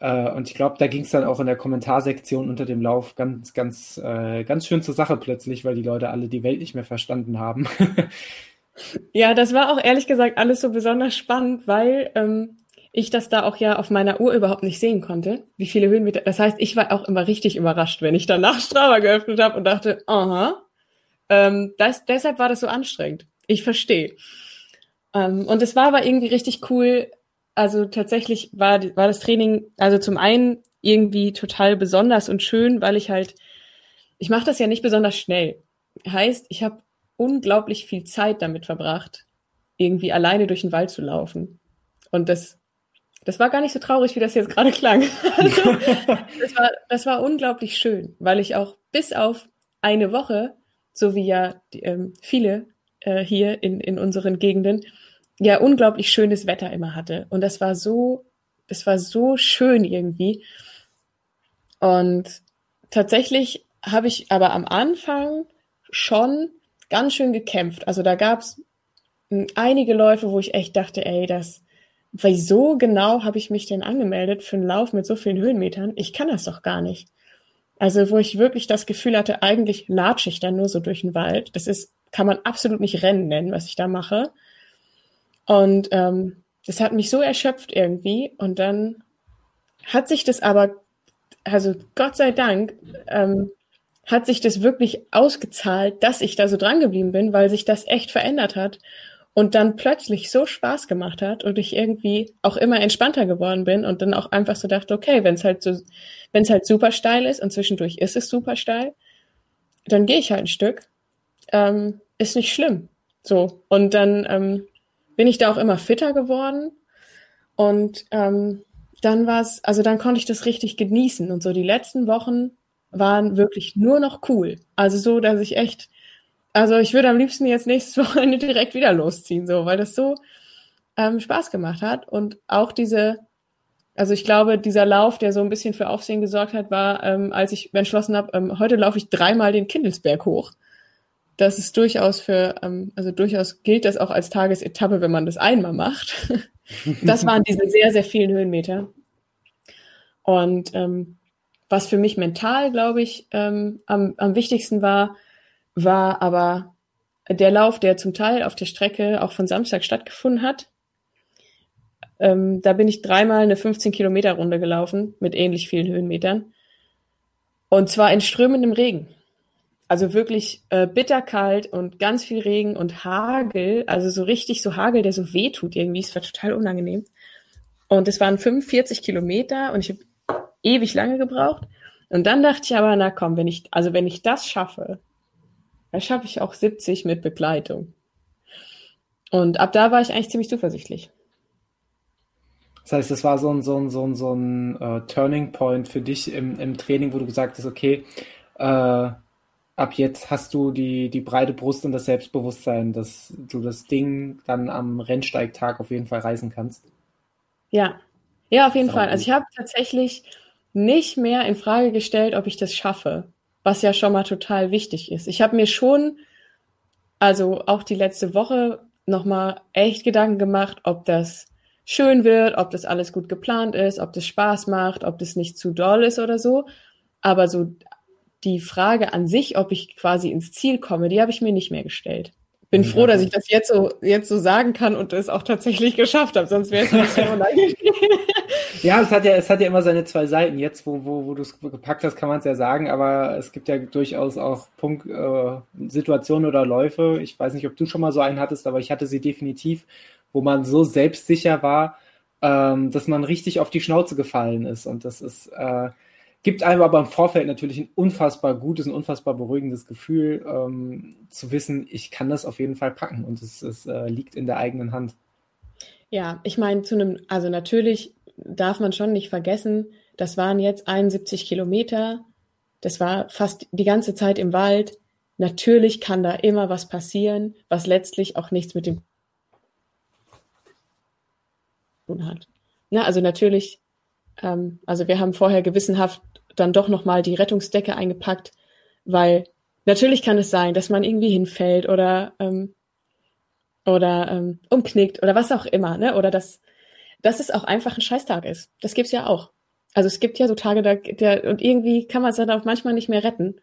Äh, und ich glaube, da ging es dann auch in der Kommentarsektion unter dem Lauf ganz, ganz, äh, ganz schön zur Sache plötzlich, weil die Leute alle die Welt nicht mehr verstanden haben. ja, das war auch ehrlich gesagt alles so besonders spannend, weil ähm, ich das da auch ja auf meiner Uhr überhaupt nicht sehen konnte, wie viele Höhenmeter. Das heißt, ich war auch immer richtig überrascht, wenn ich danach Strava geöffnet habe und dachte, aha, ähm, das, deshalb war das so anstrengend. Ich verstehe. Ähm, und es war aber irgendwie richtig cool. Also tatsächlich war, war das Training, also zum einen irgendwie total besonders und schön, weil ich halt, ich mache das ja nicht besonders schnell. Heißt, ich habe unglaublich viel Zeit damit verbracht, irgendwie alleine durch den Wald zu laufen. Und das, das war gar nicht so traurig, wie das jetzt gerade klang. Also, das, war, das war unglaublich schön, weil ich auch bis auf eine Woche so wie ja ähm, viele äh, hier in, in unseren Gegenden, ja unglaublich schönes Wetter immer hatte. Und das war so, das war so schön irgendwie. Und tatsächlich habe ich aber am Anfang schon ganz schön gekämpft. Also da gab es hm, einige Läufe, wo ich echt dachte, ey, das, wieso genau habe ich mich denn angemeldet für einen Lauf mit so vielen Höhenmetern? Ich kann das doch gar nicht. Also wo ich wirklich das Gefühl hatte, eigentlich latsche ich da nur so durch den Wald. Das ist, kann man absolut nicht Rennen nennen, was ich da mache. Und ähm, das hat mich so erschöpft irgendwie. Und dann hat sich das aber, also Gott sei Dank, ähm, hat sich das wirklich ausgezahlt, dass ich da so dran geblieben bin, weil sich das echt verändert hat und dann plötzlich so Spaß gemacht hat und ich irgendwie auch immer entspannter geworden bin und dann auch einfach so dachte, okay, wenn es halt so, wenn es halt super steil ist und zwischendurch ist es super steil, dann gehe ich halt ein Stück. Ähm, ist nicht schlimm. So. Und dann ähm, bin ich da auch immer fitter geworden. Und ähm, dann war es, also dann konnte ich das richtig genießen. Und so die letzten Wochen waren wirklich nur noch cool. Also so, dass ich echt also ich würde am liebsten jetzt nächstes Wochenende direkt wieder losziehen, so, weil das so ähm, Spaß gemacht hat. Und auch diese, also ich glaube, dieser Lauf, der so ein bisschen für Aufsehen gesorgt hat, war, ähm, als ich entschlossen habe, ähm, heute laufe ich dreimal den Kindelsberg hoch. Das ist durchaus für, ähm, also durchaus gilt das auch als Tagesetappe, wenn man das einmal macht. das waren diese sehr, sehr vielen Höhenmeter. Und ähm, was für mich mental, glaube ich, ähm, am, am wichtigsten war, war aber der Lauf, der zum Teil auf der Strecke auch von Samstag stattgefunden hat. Ähm, da bin ich dreimal eine 15 Kilometer Runde gelaufen mit ähnlich vielen Höhenmetern. Und zwar in strömendem Regen. also wirklich äh, bitterkalt und ganz viel Regen und Hagel, also so richtig so Hagel, der so weh tut irgendwie. Es war total unangenehm. Und es waren 45 Kilometer und ich habe ewig lange gebraucht. Und dann dachte ich aber, na komm, wenn ich, also wenn ich das schaffe, dann schaffe ich auch 70 mit Begleitung. Und ab da war ich eigentlich ziemlich zuversichtlich. Das heißt, das war so ein, so ein, so ein, so ein uh, Turning Point für dich im, im Training, wo du gesagt hast, okay, äh, ab jetzt hast du die, die breite Brust und das Selbstbewusstsein, dass du das Ding dann am Rennsteigtag auf jeden Fall reißen kannst. Ja, ja, auf jeden Fall. Also ich habe tatsächlich nicht mehr in Frage gestellt, ob ich das schaffe, was ja schon mal total wichtig ist. Ich habe mir schon, also auch die letzte Woche, nochmal echt Gedanken gemacht, ob das schön wird, ob das alles gut geplant ist, ob das Spaß macht, ob das nicht zu doll ist oder so. Aber so die Frage an sich, ob ich quasi ins Ziel komme, die habe ich mir nicht mehr gestellt. Bin ja, froh, dass ich das jetzt so, jetzt so sagen kann und es auch tatsächlich geschafft habe, sonst wäre es nicht so unangenehm. ja, es hat ja, es hat ja immer seine zwei Seiten. Jetzt, wo, wo, wo du es gepackt hast, kann man es ja sagen, aber es gibt ja durchaus auch Punkt, äh, Situationen oder Läufe. Ich weiß nicht, ob du schon mal so einen hattest, aber ich hatte sie definitiv, wo man so selbstsicher war, ähm, dass man richtig auf die Schnauze gefallen ist. Und das ist, äh, gibt einem aber im Vorfeld natürlich ein unfassbar gutes, ein unfassbar beruhigendes Gefühl, ähm, zu wissen, ich kann das auf jeden Fall packen und es, es äh, liegt in der eigenen Hand. Ja, ich meine, zu einem, also natürlich darf man schon nicht vergessen, das waren jetzt 71 Kilometer, das war fast die ganze Zeit im Wald. Natürlich kann da immer was passieren, was letztlich auch nichts mit dem tun hat. Na, also natürlich, ähm, also wir haben vorher gewissenhaft dann doch nochmal die Rettungsdecke eingepackt, weil natürlich kann es sein, dass man irgendwie hinfällt oder, ähm, oder ähm, umknickt oder was auch immer, ne? Oder dass, dass es auch einfach ein Scheißtag ist. Das gibt's ja auch. Also es gibt ja so Tage, da, der, und irgendwie kann man es dann auch manchmal nicht mehr retten.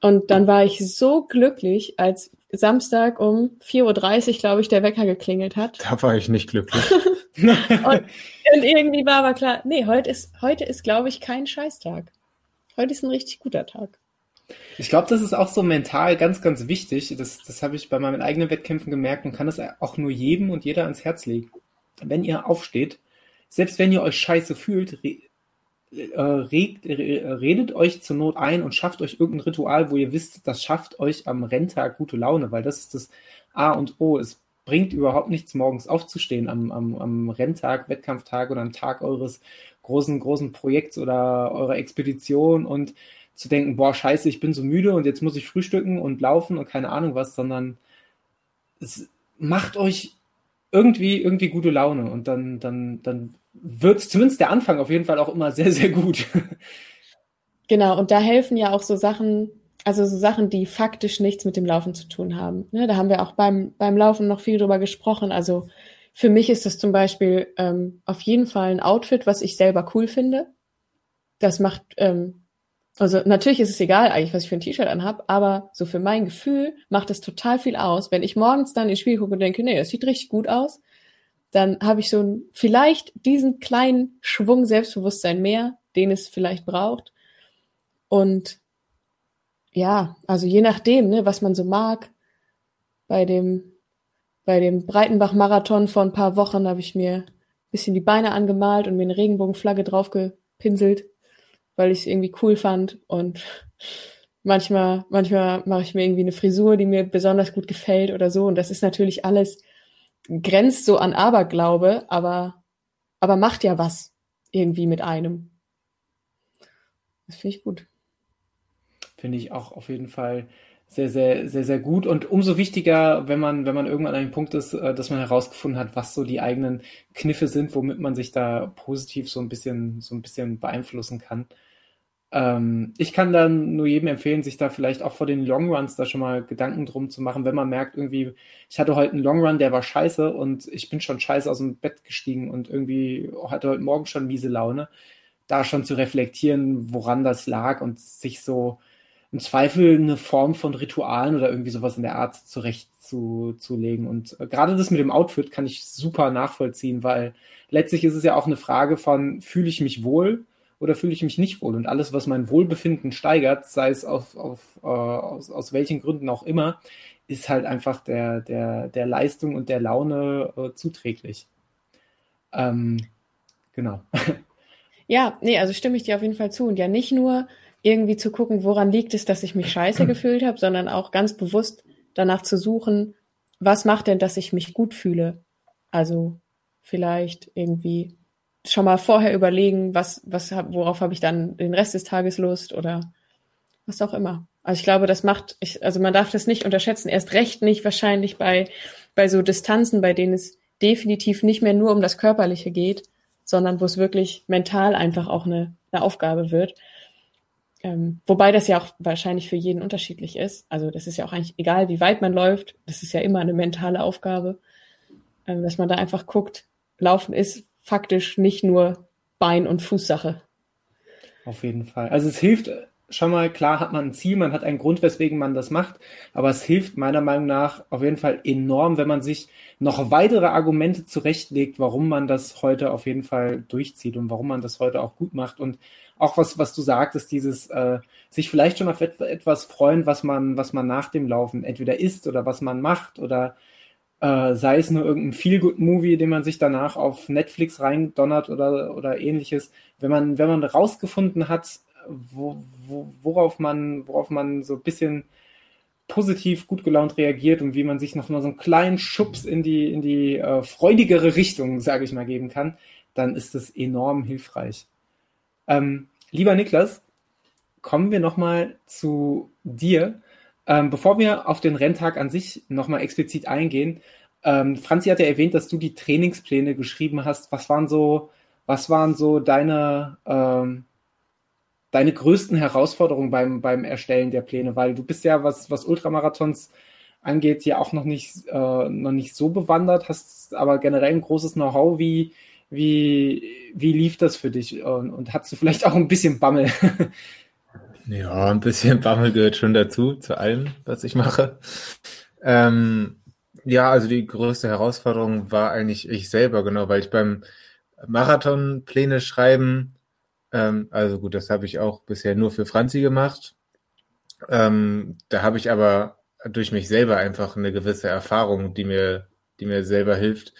Und dann war ich so glücklich, als Samstag um 4.30 Uhr, glaube ich, der Wecker geklingelt hat. Da war ich nicht glücklich. und, und, irgendwie war aber klar, nee, heute ist, heute ist, glaube ich, kein Scheißtag. Heute ist ein richtig guter Tag. Ich glaube, das ist auch so mental ganz, ganz wichtig. Das, das habe ich bei meinen eigenen Wettkämpfen gemerkt und kann das auch nur jedem und jeder ans Herz legen. Wenn ihr aufsteht, selbst wenn ihr euch scheiße fühlt, re, äh, regt, re, redet euch zur Not ein und schafft euch irgendein Ritual, wo ihr wisst, das schafft euch am Renntag gute Laune, weil das ist das A und O. Es bringt überhaupt nichts, morgens aufzustehen am, am, am Renntag, Wettkampftag oder am Tag eures großen, großen Projekts oder eurer Expedition und zu denken, boah, scheiße, ich bin so müde und jetzt muss ich frühstücken und laufen und keine Ahnung was, sondern es macht euch irgendwie, irgendwie gute Laune und dann, dann, dann wird zumindest der Anfang auf jeden Fall auch immer sehr, sehr gut. Genau, und da helfen ja auch so Sachen, also so Sachen, die faktisch nichts mit dem Laufen zu tun haben. Ne, da haben wir auch beim, beim Laufen noch viel drüber gesprochen. Also für mich ist das zum Beispiel ähm, auf jeden Fall ein Outfit, was ich selber cool finde. Das macht, ähm, also natürlich ist es egal eigentlich, was ich für ein T-Shirt anhab, aber so für mein Gefühl macht es total viel aus. Wenn ich morgens dann ins Spiel gucke und denke, nee, das sieht richtig gut aus, dann habe ich so ein, vielleicht diesen kleinen Schwung Selbstbewusstsein mehr, den es vielleicht braucht. Und ja, also je nachdem, ne, was man so mag. Bei dem, bei dem Breitenbach-Marathon vor ein paar Wochen habe ich mir ein bisschen die Beine angemalt und mir eine Regenbogenflagge draufgepinselt, weil ich es irgendwie cool fand. Und manchmal, manchmal mache ich mir irgendwie eine Frisur, die mir besonders gut gefällt oder so. Und das ist natürlich alles, grenzt so an Aberglaube, aber, aber macht ja was irgendwie mit einem. Das finde ich gut finde ich auch auf jeden Fall sehr, sehr, sehr, sehr gut und umso wichtiger, wenn man, wenn man irgendwann an einem Punkt ist, äh, dass man herausgefunden hat, was so die eigenen Kniffe sind, womit man sich da positiv so ein bisschen, so ein bisschen beeinflussen kann. Ähm, ich kann dann nur jedem empfehlen, sich da vielleicht auch vor den Longruns da schon mal Gedanken drum zu machen, wenn man merkt, irgendwie, ich hatte heute einen Longrun, der war scheiße und ich bin schon scheiße aus dem Bett gestiegen und irgendwie hatte heute Morgen schon miese Laune, da schon zu reflektieren, woran das lag und sich so im Zweifel eine Form von Ritualen oder irgendwie sowas in der Art zurechtzulegen. Und äh, gerade das mit dem Outfit kann ich super nachvollziehen, weil letztlich ist es ja auch eine Frage von, fühle ich mich wohl oder fühle ich mich nicht wohl? Und alles, was mein Wohlbefinden steigert, sei es auf, auf, äh, aus, aus welchen Gründen auch immer, ist halt einfach der, der, der Leistung und der Laune äh, zuträglich. Ähm, genau. Ja, nee, also stimme ich dir auf jeden Fall zu. Und ja, nicht nur irgendwie zu gucken, woran liegt es, dass ich mich scheiße gefühlt habe, sondern auch ganz bewusst danach zu suchen, was macht denn, dass ich mich gut fühle? Also vielleicht irgendwie schon mal vorher überlegen, was, was, worauf habe ich dann den Rest des Tages Lust oder was auch immer. Also ich glaube, das macht, ich, also man darf das nicht unterschätzen, erst recht nicht wahrscheinlich bei, bei so Distanzen, bei denen es definitiv nicht mehr nur um das Körperliche geht, sondern wo es wirklich mental einfach auch eine, eine Aufgabe wird. Ähm, wobei das ja auch wahrscheinlich für jeden unterschiedlich ist. Also das ist ja auch eigentlich egal, wie weit man läuft, das ist ja immer eine mentale Aufgabe, ähm, dass man da einfach guckt, Laufen ist faktisch nicht nur Bein- und Fußsache. Auf jeden Fall. Also es hilft schon mal, klar hat man ein Ziel, man hat einen Grund, weswegen man das macht, aber es hilft meiner Meinung nach auf jeden Fall enorm, wenn man sich noch weitere Argumente zurechtlegt, warum man das heute auf jeden Fall durchzieht und warum man das heute auch gut macht und auch was, was du sagtest, dieses äh, sich vielleicht schon auf etwas freuen, was man, was man nach dem Laufen entweder isst oder was man macht oder äh, sei es nur irgendein Feel-Good-Movie, den man sich danach auf Netflix reindonnert oder, oder ähnliches. Wenn man, wenn man rausgefunden hat, wo, wo, worauf, man, worauf man so ein bisschen positiv, gut gelaunt reagiert und wie man sich noch mal so einen kleinen Schubs in die, in die äh, freudigere Richtung, sage ich mal, geben kann, dann ist das enorm hilfreich. Ähm, lieber Niklas, kommen wir noch mal zu dir. Ähm, bevor wir auf den Renntag an sich nochmal explizit eingehen, ähm, Franzi hat ja erwähnt, dass du die Trainingspläne geschrieben hast. Was waren so, was waren so deine, ähm, deine größten Herausforderungen beim, beim Erstellen der Pläne? Weil du bist ja, was, was Ultramarathons angeht, ja auch noch nicht, äh, noch nicht so bewandert, hast aber generell ein großes Know-how. Wie, wie, wie lief das für dich? Und, und hast du vielleicht auch ein bisschen Bammel? Ja, ein bisschen Bammel gehört schon dazu, zu allem, was ich mache. Ähm, ja, also die größte Herausforderung war eigentlich ich selber, genau, weil ich beim Marathonpläne schreiben, ähm, also gut, das habe ich auch bisher nur für Franzi gemacht. Ähm, da habe ich aber durch mich selber einfach eine gewisse Erfahrung, die mir, die mir selber hilft,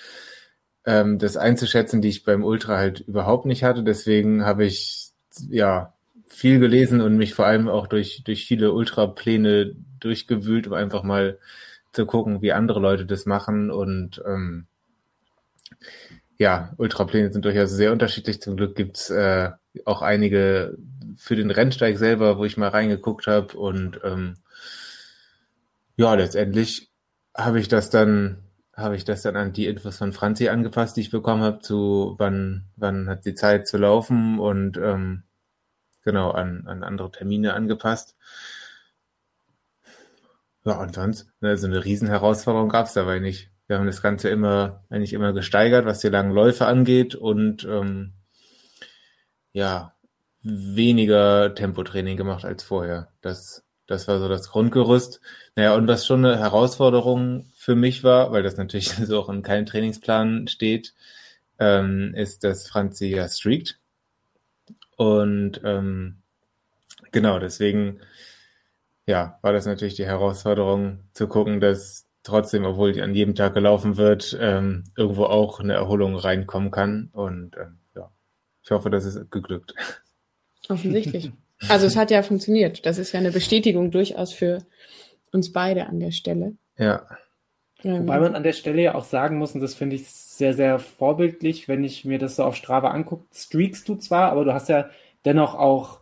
ähm, das einzuschätzen, die ich beim Ultra halt überhaupt nicht hatte. Deswegen habe ich ja viel gelesen und mich vor allem auch durch, durch viele Ultrapläne durchgewühlt, um einfach mal zu gucken, wie andere Leute das machen. Und ähm, ja, Ultrapläne sind durchaus sehr unterschiedlich. Zum Glück gibt's äh, auch einige für den Rennsteig selber, wo ich mal reingeguckt habe. Und ähm, ja, letztendlich habe ich das dann habe ich das dann an die Infos von Franzi angepasst, die ich bekommen habe, zu wann, wann hat sie Zeit zu laufen und ähm, genau an, an andere Termine angepasst. Ja, und sonst, ne, so eine Riesenherausforderung gab es dabei nicht. Wir haben das Ganze immer, eigentlich immer gesteigert, was die langen Läufe angeht und ähm, ja, weniger Tempotraining gemacht als vorher. Das, das war so das Grundgerüst. Naja, und was schon eine Herausforderung für mich war, weil das natürlich so auch in keinem Trainingsplan steht, ähm, ist, dass Franzi ja streakt. Und ähm, genau, deswegen ja, war das natürlich die Herausforderung zu gucken, dass trotzdem, obwohl die an jedem Tag gelaufen wird, ähm, irgendwo auch eine Erholung reinkommen kann. Und ähm, ja, ich hoffe, das ist geglückt. Offensichtlich. Also es hat ja funktioniert. Das ist ja eine Bestätigung durchaus für uns beide an der Stelle. Ja. Ähm, Wobei man an der Stelle ja auch sagen muss, und das finde ich sehr, sehr vorbildlich, wenn ich mir das so auf Strava angucke, streakst du zwar, aber du hast ja dennoch auch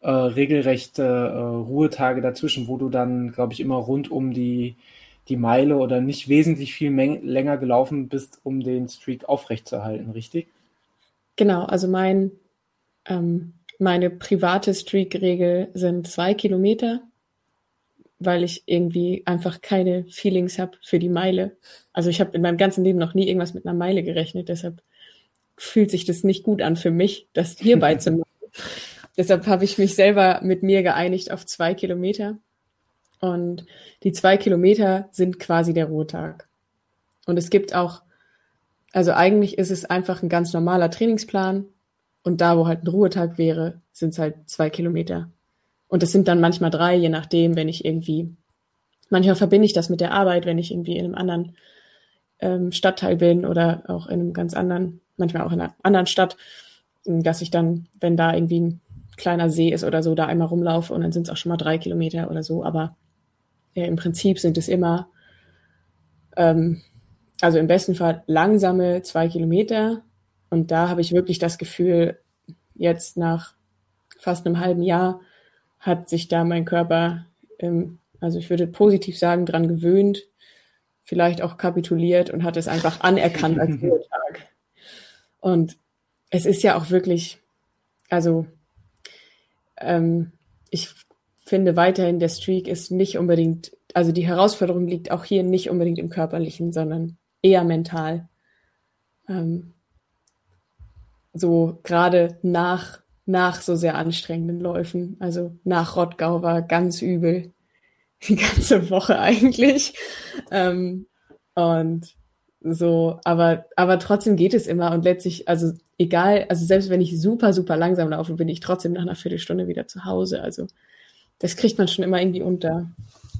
äh, regelrechte äh, Ruhetage dazwischen, wo du dann, glaube ich, immer rund um die, die Meile oder nicht wesentlich viel länger gelaufen bist, um den Streak aufrechtzuerhalten, richtig? Genau, also mein, ähm, meine private Streak-Regel sind zwei Kilometer weil ich irgendwie einfach keine Feelings habe für die Meile. Also ich habe in meinem ganzen Leben noch nie irgendwas mit einer Meile gerechnet, deshalb fühlt sich das nicht gut an für mich, das hierbei zu machen. deshalb habe ich mich selber mit mir geeinigt auf zwei Kilometer. Und die zwei Kilometer sind quasi der Ruhetag. Und es gibt auch, also eigentlich ist es einfach ein ganz normaler Trainingsplan. Und da, wo halt ein Ruhetag wäre, sind es halt zwei Kilometer. Und das sind dann manchmal drei, je nachdem, wenn ich irgendwie, manchmal verbinde ich das mit der Arbeit, wenn ich irgendwie in einem anderen ähm, Stadtteil bin oder auch in einem ganz anderen, manchmal auch in einer anderen Stadt, dass ich dann, wenn da irgendwie ein kleiner See ist oder so, da einmal rumlaufe und dann sind es auch schon mal drei Kilometer oder so. Aber ja, im Prinzip sind es immer, ähm, also im besten Fall langsame zwei Kilometer und da habe ich wirklich das Gefühl, jetzt nach fast einem halben Jahr hat sich da mein Körper, ähm, also ich würde positiv sagen, dran gewöhnt, vielleicht auch kapituliert und hat es einfach anerkannt als Ruhetag. Und es ist ja auch wirklich, also ähm, ich finde weiterhin, der Streak ist nicht unbedingt, also die Herausforderung liegt auch hier nicht unbedingt im Körperlichen, sondern eher mental. Ähm, so gerade nach, nach so sehr anstrengenden Läufen. Also nach Rottgau war ganz übel. Die ganze Woche eigentlich. Ähm, und so, aber, aber trotzdem geht es immer und letztlich, also egal, also selbst wenn ich super, super langsam laufe, bin ich trotzdem nach einer Viertelstunde wieder zu Hause. Also das kriegt man schon immer irgendwie unter.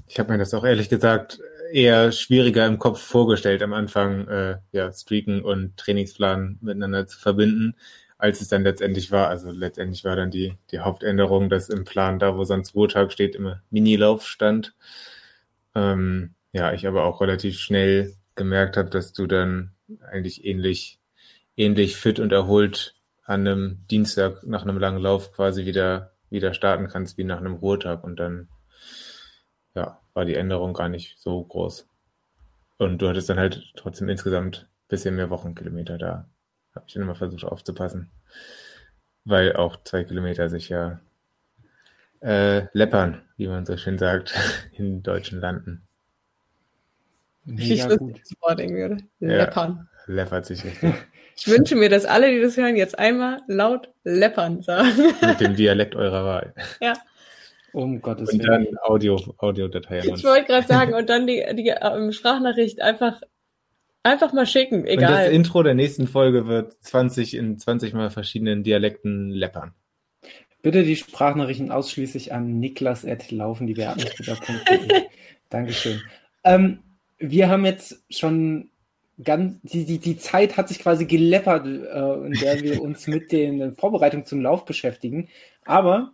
Ich habe mir das auch ehrlich gesagt eher schwieriger im Kopf vorgestellt, am Anfang äh, ja, Streaken und Trainingsplan miteinander zu verbinden, als es dann letztendlich war. Also letztendlich war dann die, die Hauptänderung, dass im Plan, da wo sonst Ruhetag steht, immer Minilauf stand. Ähm, ja, ich aber auch relativ schnell gemerkt habe, dass du dann eigentlich ähnlich, ähnlich fit und erholt an einem Dienstag nach einem langen Lauf quasi wieder, wieder starten kannst wie nach einem Ruhetag und dann ja, war die Änderung gar nicht so groß. Und du hattest dann halt trotzdem insgesamt bisschen mehr Wochenkilometer da. Habe ich dann immer versucht aufzupassen. Weil auch zwei Kilometer sich ja äh, läppern, wie man so schön sagt, in deutschen Landen. Mega ich gut. Das Wort würde. Läppern. Ja, läppert sich richtig. Ich wünsche mir, dass alle, die das hören, jetzt einmal laut läppern sagen. Mit dem Dialekt eurer Wahl. Ja. Um Gottes Willen. Und dann Audio, Audiodatei. Ich wollte gerade sagen, und dann die, die ähm, Sprachnachricht einfach, einfach mal schicken, egal. Und das Intro der nächsten Folge wird 20 in 20 mal verschiedenen Dialekten läppern. Bitte die Sprachnachrichten ausschließlich an niklas.laufendiebeatmungsbutter.de. Dankeschön. Ähm, wir haben jetzt schon ganz, die, die, die Zeit hat sich quasi geleppert, äh, in der wir uns mit den Vorbereitungen zum Lauf beschäftigen. Aber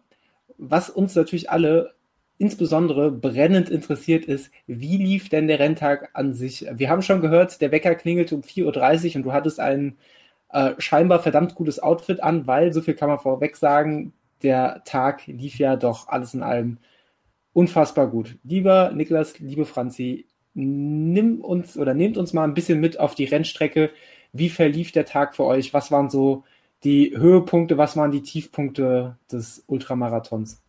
was uns natürlich alle insbesondere brennend interessiert ist, wie lief denn der Renntag an sich? Wir haben schon gehört, der Wecker klingelte um 4.30 Uhr und du hattest ein äh, scheinbar verdammt gutes Outfit an, weil, so viel kann man vorweg sagen, der Tag lief ja doch alles in allem unfassbar gut. Lieber Niklas, liebe Franzi, nimm uns oder nehmt uns mal ein bisschen mit auf die Rennstrecke. Wie verlief der Tag für euch? Was waren so die Höhepunkte, was waren die Tiefpunkte des Ultramarathons?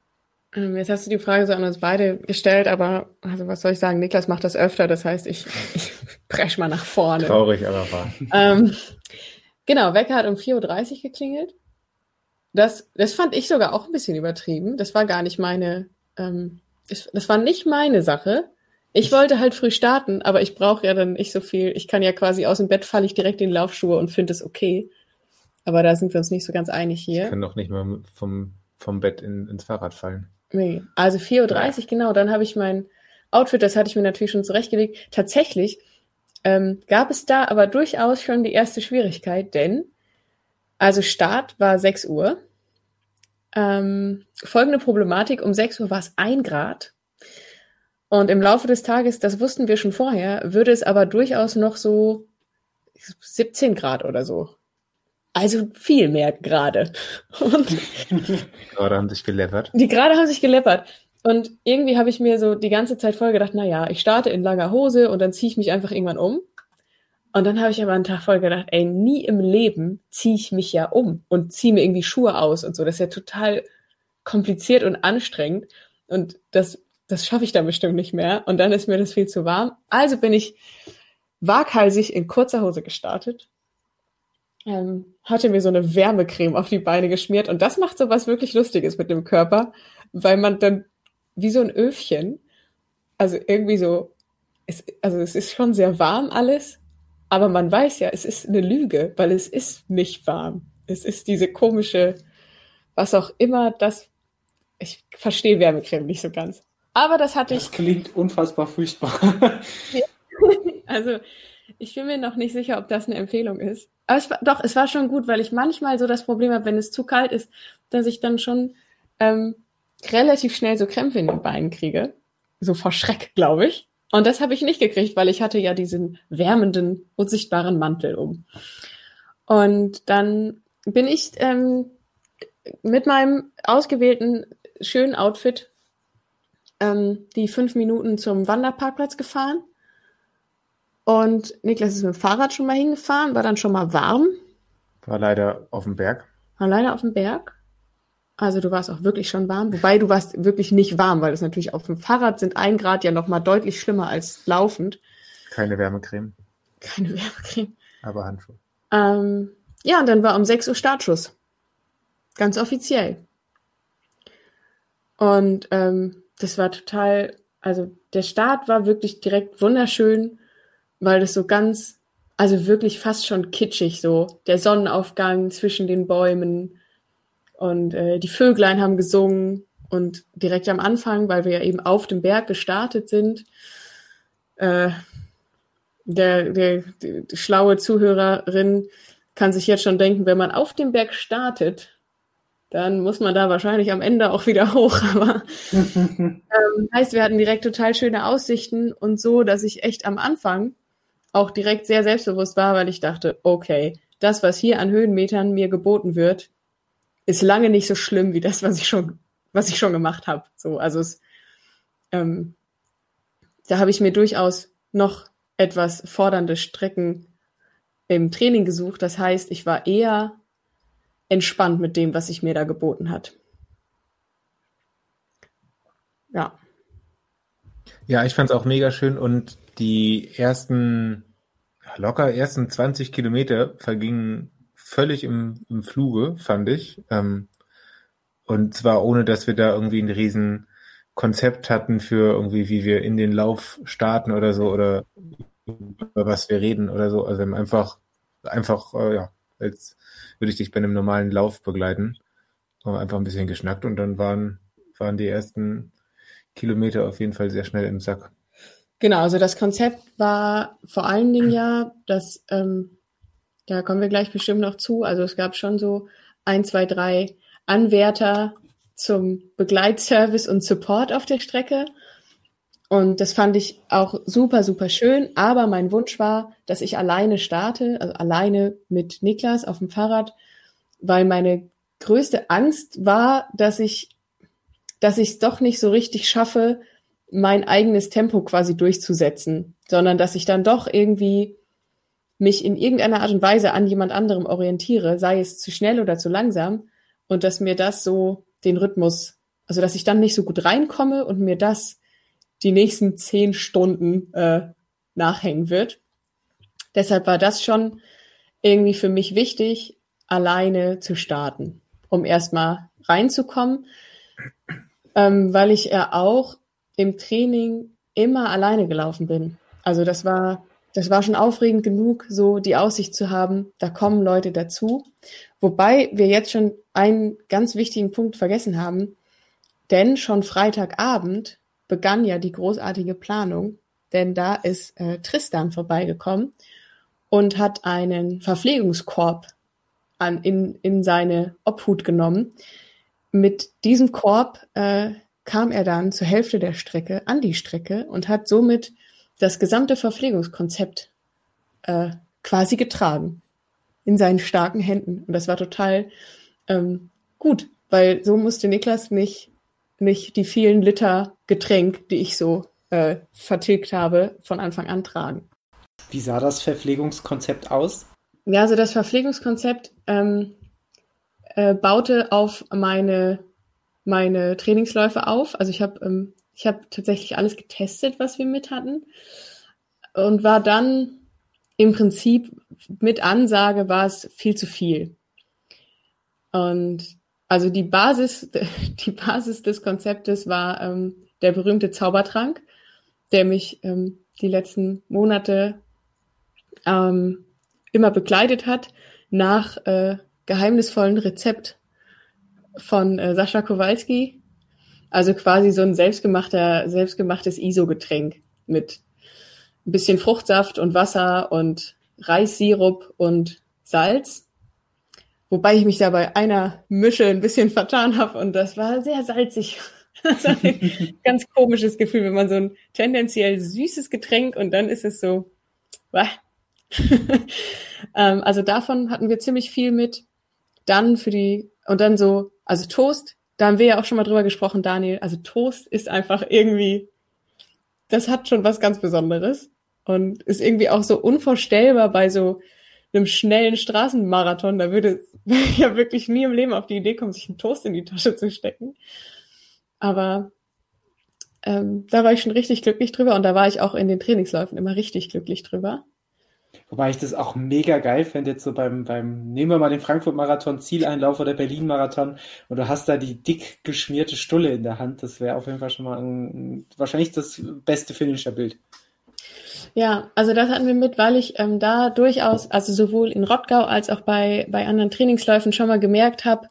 Ähm, jetzt hast du die Frage so an uns beide gestellt, aber also was soll ich sagen? Niklas macht das öfter, das heißt, ich, ich presch mal nach vorne. Traurig, aber wahr. Ähm, genau, Wecker hat um 4.30 Uhr geklingelt. Das, das fand ich sogar auch ein bisschen übertrieben. Das war gar nicht meine, ähm, das, das war nicht meine Sache. Ich wollte halt früh starten, aber ich brauche ja dann nicht so viel. Ich kann ja quasi aus dem Bett falle ich direkt in die Laufschuhe und finde es okay. Aber da sind wir uns nicht so ganz einig hier. Ich kann doch nicht mal vom, vom Bett in, ins Fahrrad fallen. Nee, also 4.30 Uhr, genau. Dann habe ich mein Outfit, das hatte ich mir natürlich schon zurechtgelegt. Tatsächlich ähm, gab es da aber durchaus schon die erste Schwierigkeit, denn also Start war 6 Uhr. Ähm, folgende Problematik, um 6 Uhr war es ein Grad. Und im Laufe des Tages, das wussten wir schon vorher, würde es aber durchaus noch so 17 Grad oder so also viel mehr gerade. Die gerade haben sich geleppert. Die gerade haben sich geleppert. Und irgendwie habe ich mir so die ganze Zeit voll gedacht, na ja, ich starte in langer Hose und dann ziehe ich mich einfach irgendwann um. Und dann habe ich aber einen Tag voll gedacht, ey, nie im Leben ziehe ich mich ja um und ziehe mir irgendwie Schuhe aus und so. Das ist ja total kompliziert und anstrengend. Und das, das schaffe ich dann bestimmt nicht mehr. Und dann ist mir das viel zu warm. Also bin ich waghalsig in kurzer Hose gestartet ähm, hatte mir so eine Wärmecreme auf die Beine geschmiert und das macht so was wirklich Lustiges mit dem Körper, weil man dann wie so ein Öfchen, also irgendwie so, es, also es ist schon sehr warm alles, aber man weiß ja, es ist eine Lüge, weil es ist nicht warm. Es ist diese komische, was auch immer das. Ich verstehe Wärmecreme nicht so ganz. Aber das hatte Das ich. klingt unfassbar furchtbar. Also, ich bin mir noch nicht sicher, ob das eine Empfehlung ist. Aber es war, doch, es war schon gut, weil ich manchmal so das Problem habe, wenn es zu kalt ist, dass ich dann schon ähm, relativ schnell so Krämpfe in den Beinen kriege. So vor Schreck, glaube ich. Und das habe ich nicht gekriegt, weil ich hatte ja diesen wärmenden, unsichtbaren Mantel um. Und dann bin ich ähm, mit meinem ausgewählten schönen Outfit ähm, die fünf Minuten zum Wanderparkplatz gefahren. Und Niklas ist mit dem Fahrrad schon mal hingefahren, war dann schon mal warm, War leider auf dem Berg. war leider auf dem Berg. Also du warst auch wirklich schon warm, wobei du warst wirklich nicht warm, weil es natürlich auf dem Fahrrad sind ein Grad ja noch mal deutlich schlimmer als laufend. Keine Wärmecreme, Keine Wärmecreme. aber Handschuhe. Ähm, ja, und dann war um 6 Uhr Startschuss. Ganz offiziell. Und ähm, das war total, also der Start war wirklich direkt wunderschön, weil das so ganz, also wirklich fast schon kitschig so. Der Sonnenaufgang zwischen den Bäumen und äh, die Vöglein haben gesungen und direkt am Anfang, weil wir ja eben auf dem Berg gestartet sind, äh, der, der, die, die schlaue Zuhörerin kann sich jetzt schon denken, wenn man auf dem Berg startet, dann muss man da wahrscheinlich am Ende auch wieder hoch. Aber ähm, heißt, wir hatten direkt total schöne Aussichten und so, dass ich echt am Anfang auch direkt sehr selbstbewusst war, weil ich dachte, okay, das, was hier an Höhenmetern mir geboten wird, ist lange nicht so schlimm wie das, was ich schon, was ich schon gemacht habe. So, also es, ähm, da habe ich mir durchaus noch etwas fordernde Strecken im Training gesucht. Das heißt, ich war eher entspannt mit dem, was sich mir da geboten hat. Ja. Ja, ich fand es auch mega schön und die ersten, locker ersten 20 Kilometer vergingen völlig im, im Fluge, fand ich. Ähm, und zwar ohne, dass wir da irgendwie ein riesen Konzept hatten für irgendwie, wie wir in den Lauf starten oder so oder über was wir reden oder so. Also einfach, einfach, äh, ja, als würde ich dich bei einem normalen Lauf begleiten. Haben einfach ein bisschen geschnackt und dann waren, waren die ersten Kilometer auf jeden Fall sehr schnell im Sack. Genau, also das Konzept war vor allen Dingen ja, dass, ähm, da kommen wir gleich bestimmt noch zu, also es gab schon so ein, zwei, drei Anwärter zum Begleitservice und Support auf der Strecke. Und das fand ich auch super, super schön. Aber mein Wunsch war, dass ich alleine starte, also alleine mit Niklas auf dem Fahrrad, weil meine größte Angst war, dass ich, dass ich es doch nicht so richtig schaffe, mein eigenes Tempo quasi durchzusetzen, sondern dass ich dann doch irgendwie mich in irgendeiner Art und Weise an jemand anderem orientiere, sei es zu schnell oder zu langsam, und dass mir das so den Rhythmus, also dass ich dann nicht so gut reinkomme und mir das die nächsten zehn Stunden äh, nachhängen wird. Deshalb war das schon irgendwie für mich wichtig, alleine zu starten, um erstmal reinzukommen, ähm, weil ich ja auch im Training immer alleine gelaufen bin. Also das war, das war schon aufregend genug, so die Aussicht zu haben, da kommen Leute dazu. Wobei wir jetzt schon einen ganz wichtigen Punkt vergessen haben, denn schon Freitagabend begann ja die großartige Planung, denn da ist äh, Tristan vorbeigekommen und hat einen Verpflegungskorb an, in, in seine Obhut genommen. Mit diesem Korb äh, kam er dann zur Hälfte der Strecke an die Strecke und hat somit das gesamte Verpflegungskonzept äh, quasi getragen in seinen starken Händen. Und das war total ähm, gut, weil so musste Niklas nicht, nicht die vielen Liter Getränk, die ich so äh, vertilgt habe, von Anfang an tragen. Wie sah das Verpflegungskonzept aus? Ja, also das Verpflegungskonzept ähm, äh, baute auf meine, meine Trainingsläufe auf. Also ich habe ähm, ich hab tatsächlich alles getestet, was wir mit hatten. Und war dann im Prinzip mit Ansage war es viel zu viel. Und also die Basis, die Basis des Konzeptes war ähm, der berühmte Zaubertrank, der mich ähm, die letzten Monate ähm, immer begleitet hat nach, äh, geheimnisvollen Rezept von äh, Sascha Kowalski. Also quasi so ein selbstgemachter, selbstgemachtes ISO-Getränk mit ein bisschen Fruchtsaft und Wasser und Reissirup und Salz. Wobei ich mich da bei einer Mische ein bisschen vertan habe und das war sehr salzig. Das war ein ganz komisches Gefühl, wenn man so ein tendenziell süßes Getränk und dann ist es so. ähm, also davon hatten wir ziemlich viel mit. Dann für die, und dann so, also Toast, da haben wir ja auch schon mal drüber gesprochen, Daniel. Also Toast ist einfach irgendwie, das hat schon was ganz Besonderes und ist irgendwie auch so unvorstellbar bei so einem schnellen Straßenmarathon. Da würde ich ja wirklich nie im Leben auf die Idee kommen, sich einen Toast in die Tasche zu stecken. Aber ähm, da war ich schon richtig glücklich drüber und da war ich auch in den Trainingsläufen immer richtig glücklich drüber. Wobei ich das auch mega geil fände, jetzt so beim, beim, nehmen wir mal den Frankfurt-Marathon, Zieleinlauf oder Berlin-Marathon und du hast da die dick geschmierte Stulle in der Hand. Das wäre auf jeden Fall schon mal ein, wahrscheinlich das beste Finisher-Bild. Ja, also das hatten wir mit, weil ich ähm, da durchaus, also sowohl in Rottgau als auch bei, bei anderen Trainingsläufen schon mal gemerkt habe,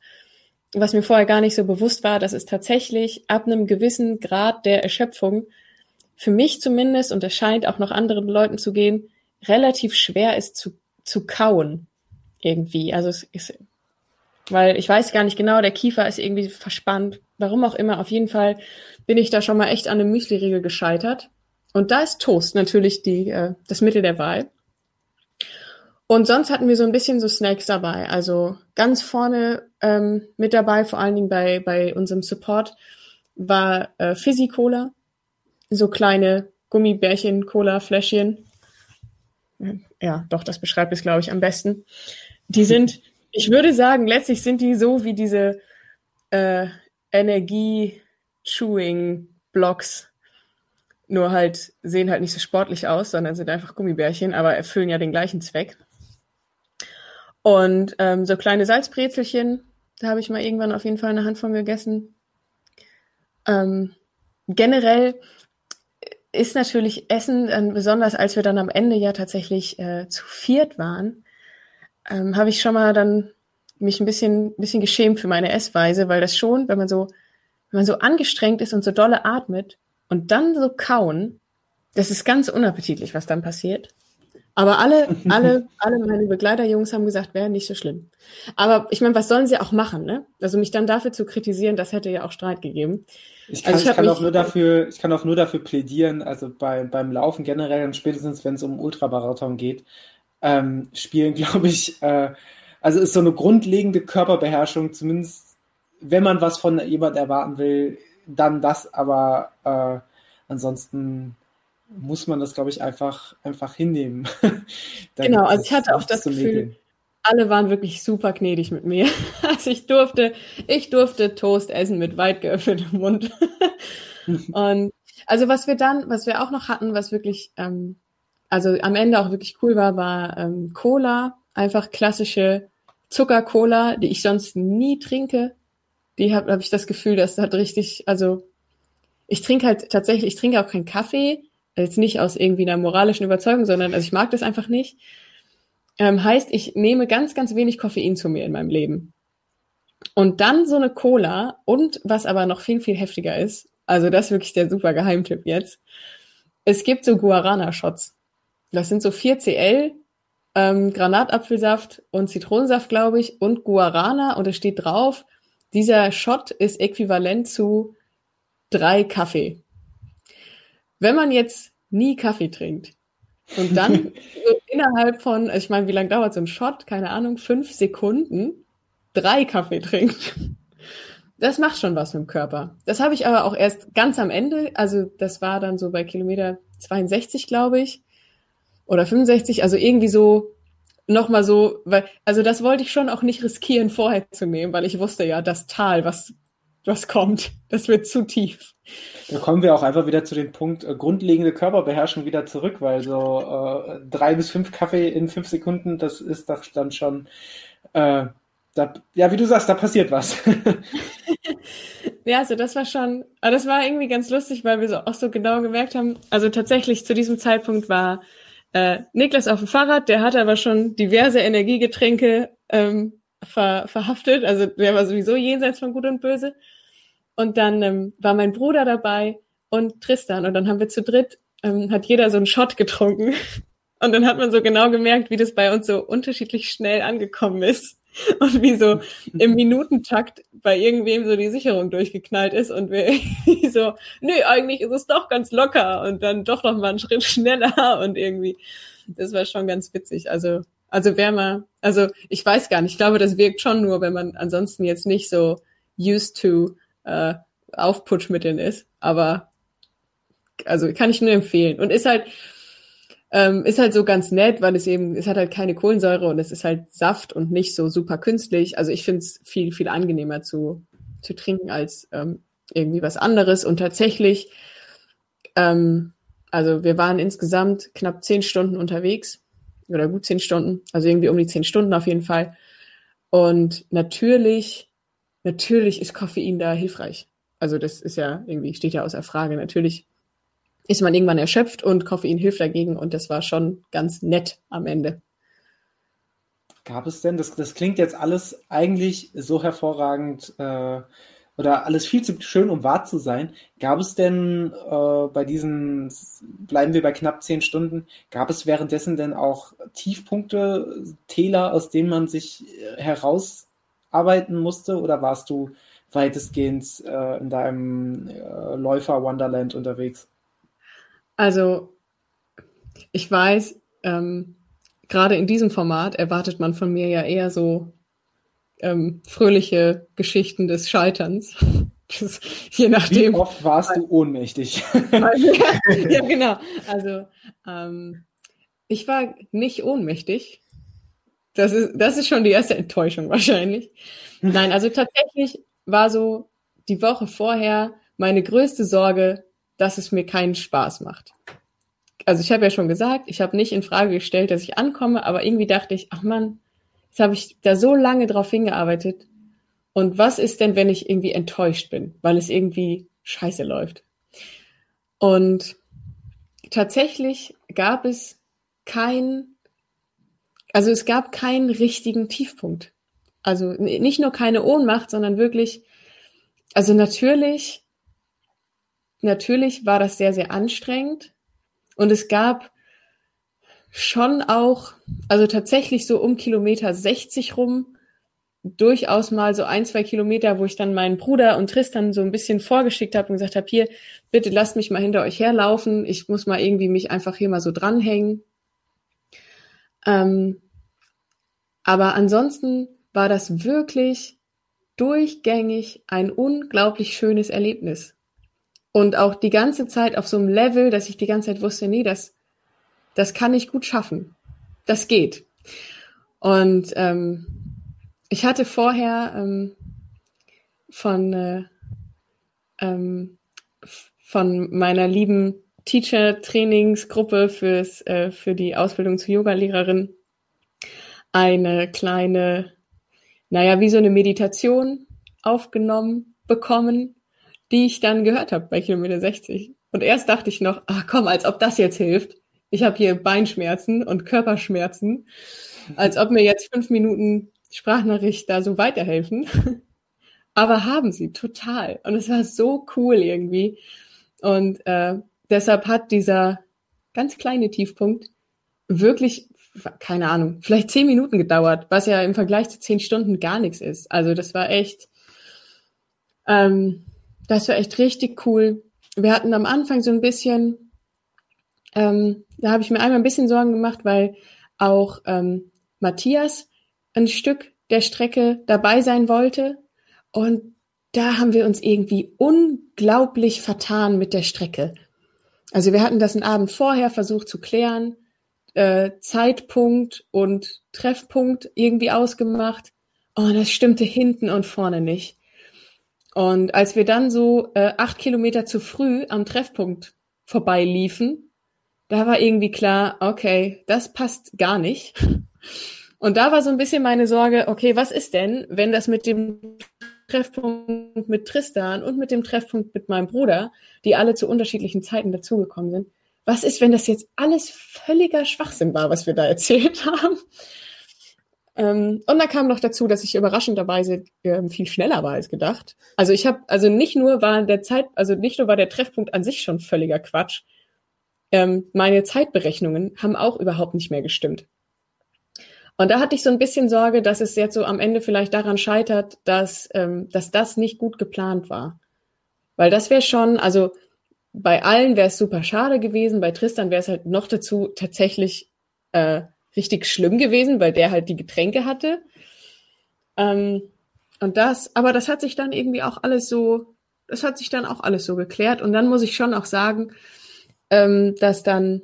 was mir vorher gar nicht so bewusst war, dass es tatsächlich ab einem gewissen Grad der Erschöpfung für mich zumindest, und es scheint auch noch anderen Leuten zu gehen, relativ schwer ist zu, zu kauen. Irgendwie. Also es ist, weil ich weiß gar nicht genau, der Kiefer ist irgendwie verspannt. Warum auch immer. Auf jeden Fall bin ich da schon mal echt an einem Müsli-Riegel gescheitert. Und da ist Toast natürlich die, äh, das Mittel der Wahl. Und sonst hatten wir so ein bisschen so Snacks dabei. Also ganz vorne ähm, mit dabei, vor allen Dingen bei, bei unserem Support, war äh, Fizzy Cola. So kleine Gummibärchen, Cola-Fläschchen. Ja, doch, das beschreibt es, glaube ich, am besten. Die sind, ich würde sagen, letztlich sind die so wie diese äh, Energie-Chewing-Blocks nur halt sehen halt nicht so sportlich aus, sondern sind einfach Gummibärchen, aber erfüllen ja den gleichen Zweck. Und ähm, so kleine Salzbrezelchen, da habe ich mal irgendwann auf jeden Fall eine Hand von gegessen. Ähm, generell ist natürlich Essen, äh, besonders als wir dann am Ende ja tatsächlich äh, zu viert waren, ähm, habe ich schon mal dann mich ein bisschen, bisschen geschämt für meine Essweise, weil das schon, wenn man so, wenn man so angestrengt ist und so dolle atmet, und dann so kauen, das ist ganz unappetitlich, was dann passiert. Aber alle, alle, alle meine Begleiterjungs haben gesagt, wäre nicht so schlimm. Aber ich meine, was sollen sie auch machen, ne? Also mich dann dafür zu kritisieren, das hätte ja auch Streit gegeben. Ich kann, also ich ich kann auch nur dafür, ich kann auch nur dafür plädieren, also bei, beim Laufen generell und spätestens, wenn es um Ultramarathon geht, ähm, spielen, glaube ich, äh, also ist so eine grundlegende Körperbeherrschung, zumindest wenn man was von jemand erwarten will, dann das, aber äh, ansonsten muss man das, glaube ich, einfach, einfach hinnehmen. genau, also ich hatte auch das Gefühl. Alle waren wirklich super gnädig mit mir. Also ich durfte, ich durfte Toast essen mit weit geöffnetem Mund. Und also was wir dann, was wir auch noch hatten, was wirklich, ähm, also am Ende auch wirklich cool war, war ähm, Cola, einfach klassische Zucker-Cola, die ich sonst nie trinke die habe hab ich das Gefühl, dass hat richtig, also ich trinke halt tatsächlich, ich trinke auch keinen Kaffee, jetzt nicht aus irgendwie einer moralischen Überzeugung, sondern also ich mag das einfach nicht. Ähm, heißt, ich nehme ganz, ganz wenig Koffein zu mir in meinem Leben. Und dann so eine Cola und was aber noch viel, viel heftiger ist, also das ist wirklich der super Geheimtipp jetzt. Es gibt so Guarana-Shots. Das sind so 4 CL, ähm, Granatapfelsaft und Zitronensaft, glaube ich, und Guarana und es steht drauf, dieser Shot ist äquivalent zu drei Kaffee. Wenn man jetzt nie Kaffee trinkt und dann so innerhalb von, also ich meine, wie lange dauert so ein Shot? Keine Ahnung, fünf Sekunden drei Kaffee trinkt. Das macht schon was mit dem Körper. Das habe ich aber auch erst ganz am Ende, also das war dann so bei Kilometer 62, glaube ich, oder 65, also irgendwie so nochmal so, weil, also das wollte ich schon auch nicht riskieren, vorher zu nehmen, weil ich wusste ja, das Tal, was, was kommt, das wird zu tief. Da kommen wir auch einfach wieder zu dem Punkt äh, grundlegende Körperbeherrschung wieder zurück, weil so äh, drei bis fünf Kaffee in fünf Sekunden, das ist doch dann schon, äh, da, ja, wie du sagst, da passiert was. ja, also das war schon, aber das war irgendwie ganz lustig, weil wir so auch so genau gemerkt haben, also tatsächlich zu diesem Zeitpunkt war äh, Niklas auf dem Fahrrad, der hatte aber schon diverse Energiegetränke ähm, ver, verhaftet. Also der war sowieso jenseits von Gut und Böse. Und dann ähm, war mein Bruder dabei und Tristan. Und dann haben wir zu dritt, ähm, hat jeder so einen Shot getrunken. Und dann hat man so genau gemerkt, wie das bei uns so unterschiedlich schnell angekommen ist. Und wie so im Minutentakt bei irgendwem so die Sicherung durchgeknallt ist und wir so, nö, eigentlich ist es doch ganz locker und dann doch noch mal einen Schritt schneller und irgendwie, das war schon ganz witzig. Also, also wer mal, also ich weiß gar nicht, ich glaube, das wirkt schon nur, wenn man ansonsten jetzt nicht so used to äh, Aufputschmitteln ist, aber also kann ich nur empfehlen. Und ist halt, ähm, ist halt so ganz nett, weil es eben, es hat halt keine Kohlensäure und es ist halt Saft und nicht so super künstlich. Also ich finde es viel, viel angenehmer zu, zu trinken als ähm, irgendwie was anderes. Und tatsächlich, ähm, also wir waren insgesamt knapp zehn Stunden unterwegs oder gut zehn Stunden, also irgendwie um die zehn Stunden auf jeden Fall. Und natürlich, natürlich ist Koffein da hilfreich. Also das ist ja irgendwie, steht ja außer Frage. Natürlich ist man irgendwann erschöpft und Koffein hilft dagegen und das war schon ganz nett am Ende. Gab es denn, das, das klingt jetzt alles eigentlich so hervorragend äh, oder alles viel zu schön, um wahr zu sein. Gab es denn äh, bei diesen, bleiben wir bei knapp zehn Stunden, gab es währenddessen denn auch Tiefpunkte, Täler, aus denen man sich äh, herausarbeiten musste oder warst du weitestgehend äh, in deinem äh, Läufer-Wonderland unterwegs? Also, ich weiß, ähm, gerade in diesem Format erwartet man von mir ja eher so ähm, fröhliche Geschichten des Scheiterns. Das, je nachdem. Wie oft warst du ohnmächtig? ja, genau. Also, ähm, ich war nicht ohnmächtig. Das ist, das ist schon die erste Enttäuschung wahrscheinlich. Nein, also tatsächlich war so die Woche vorher meine größte Sorge, dass es mir keinen Spaß macht. Also ich habe ja schon gesagt, ich habe nicht in Frage gestellt, dass ich ankomme, aber irgendwie dachte ich, ach man, jetzt habe ich da so lange drauf hingearbeitet. Und was ist denn, wenn ich irgendwie enttäuscht bin, weil es irgendwie scheiße läuft? Und tatsächlich gab es kein, also es gab keinen richtigen Tiefpunkt. Also nicht nur keine Ohnmacht, sondern wirklich, also natürlich natürlich war das sehr, sehr anstrengend. Und es gab schon auch, also tatsächlich so um Kilometer 60 rum, durchaus mal so ein, zwei Kilometer, wo ich dann meinen Bruder und Tristan so ein bisschen vorgeschickt habe und gesagt habe, hier, bitte lasst mich mal hinter euch herlaufen. Ich muss mal irgendwie mich einfach hier mal so dranhängen. Ähm, aber ansonsten war das wirklich durchgängig ein unglaublich schönes Erlebnis. Und auch die ganze Zeit auf so einem Level, dass ich die ganze Zeit wusste, nee, das, das kann ich gut schaffen. Das geht. Und ähm, ich hatte vorher ähm, von, äh, ähm, von meiner lieben Teacher-Trainingsgruppe fürs, äh, für die Ausbildung zur Yogalehrerin eine kleine, naja, wie so eine Meditation aufgenommen bekommen, die ich dann gehört habe bei Kilometer 60. Und erst dachte ich noch, ach komm, als ob das jetzt hilft. Ich habe hier Beinschmerzen und Körperschmerzen, als ob mir jetzt fünf Minuten Sprachnachricht da so weiterhelfen. Aber haben sie total. Und es war so cool irgendwie. Und äh, deshalb hat dieser ganz kleine Tiefpunkt wirklich, keine Ahnung, vielleicht zehn Minuten gedauert, was ja im Vergleich zu zehn Stunden gar nichts ist. Also das war echt, ähm, das war echt richtig cool. Wir hatten am Anfang so ein bisschen, ähm, da habe ich mir einmal ein bisschen Sorgen gemacht, weil auch ähm, Matthias ein Stück der Strecke dabei sein wollte. Und da haben wir uns irgendwie unglaublich vertan mit der Strecke. Also wir hatten das einen Abend vorher versucht zu klären, äh, Zeitpunkt und Treffpunkt irgendwie ausgemacht. Oh, das stimmte hinten und vorne nicht. Und als wir dann so äh, acht Kilometer zu früh am Treffpunkt vorbeiliefen, da war irgendwie klar, okay, das passt gar nicht. Und da war so ein bisschen meine Sorge, okay, was ist denn, wenn das mit dem Treffpunkt mit Tristan und mit dem Treffpunkt mit meinem Bruder, die alle zu unterschiedlichen Zeiten dazugekommen sind, was ist, wenn das jetzt alles völliger Schwachsinn war, was wir da erzählt haben? Ähm, und dann kam noch dazu, dass ich überraschenderweise ähm, viel schneller war als gedacht. Also ich habe, also nicht nur war der Zeit, also nicht nur war der Treffpunkt an sich schon völliger Quatsch. Ähm, meine Zeitberechnungen haben auch überhaupt nicht mehr gestimmt. Und da hatte ich so ein bisschen Sorge, dass es jetzt so am Ende vielleicht daran scheitert, dass, ähm, dass das nicht gut geplant war. Weil das wäre schon, also bei allen wäre es super schade gewesen, bei Tristan wäre es halt noch dazu tatsächlich äh, richtig schlimm gewesen, weil der halt die Getränke hatte. Ähm, und das, aber das hat sich dann irgendwie auch alles so, das hat sich dann auch alles so geklärt. Und dann muss ich schon auch sagen, ähm, dass dann,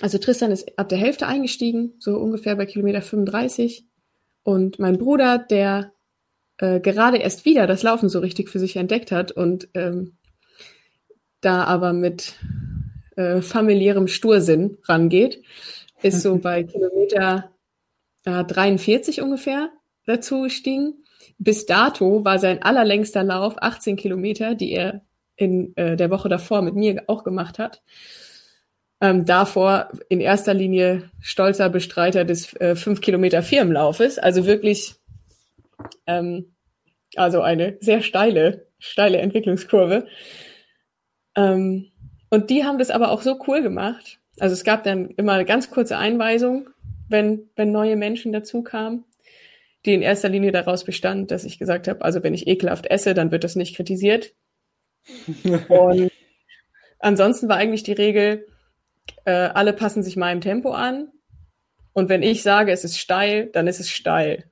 also Tristan ist ab der Hälfte eingestiegen, so ungefähr bei Kilometer 35. Und mein Bruder, der äh, gerade erst wieder das Laufen so richtig für sich entdeckt hat und ähm, da aber mit äh, familiärem Stursinn rangeht, ist so bei Kilometer äh, 43 ungefähr dazu gestiegen. Bis dato war sein allerlängster Lauf 18 Kilometer, die er in äh, der Woche davor mit mir auch gemacht hat. Ähm, davor in erster Linie stolzer Bestreiter des äh, 5 Kilometer Firmenlaufes, also wirklich ähm, also eine sehr steile, steile Entwicklungskurve. Ähm, und die haben das aber auch so cool gemacht, also es gab dann immer eine ganz kurze Einweisung, wenn, wenn neue Menschen dazu kamen, die in erster Linie daraus bestand, dass ich gesagt habe, also wenn ich ekelhaft esse, dann wird das nicht kritisiert. Und ansonsten war eigentlich die Regel, äh, alle passen sich meinem Tempo an. Und wenn ich sage, es ist steil, dann ist es steil.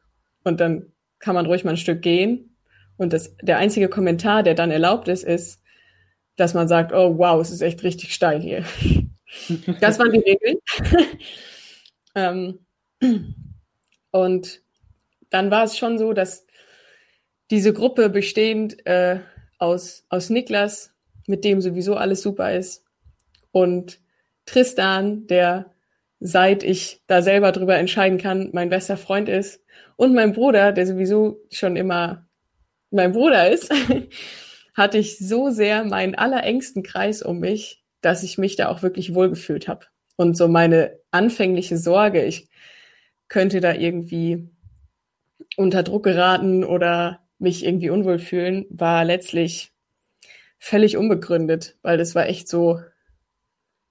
Und dann kann man ruhig mal ein Stück gehen. Und das, der einzige Kommentar, der dann erlaubt ist, ist, dass man sagt, oh wow, es ist echt richtig steil hier. Das waren die Regeln. ähm, und dann war es schon so, dass diese Gruppe bestehend äh, aus, aus Niklas, mit dem sowieso alles super ist, und Tristan, der seit ich da selber drüber entscheiden kann, mein bester Freund ist, und mein Bruder, der sowieso schon immer mein Bruder ist, hatte ich so sehr meinen allerengsten Kreis um mich, dass ich mich da auch wirklich wohlgefühlt habe. Und so meine anfängliche Sorge, ich könnte da irgendwie unter Druck geraten oder mich irgendwie unwohl fühlen, war letztlich völlig unbegründet, weil das war echt so,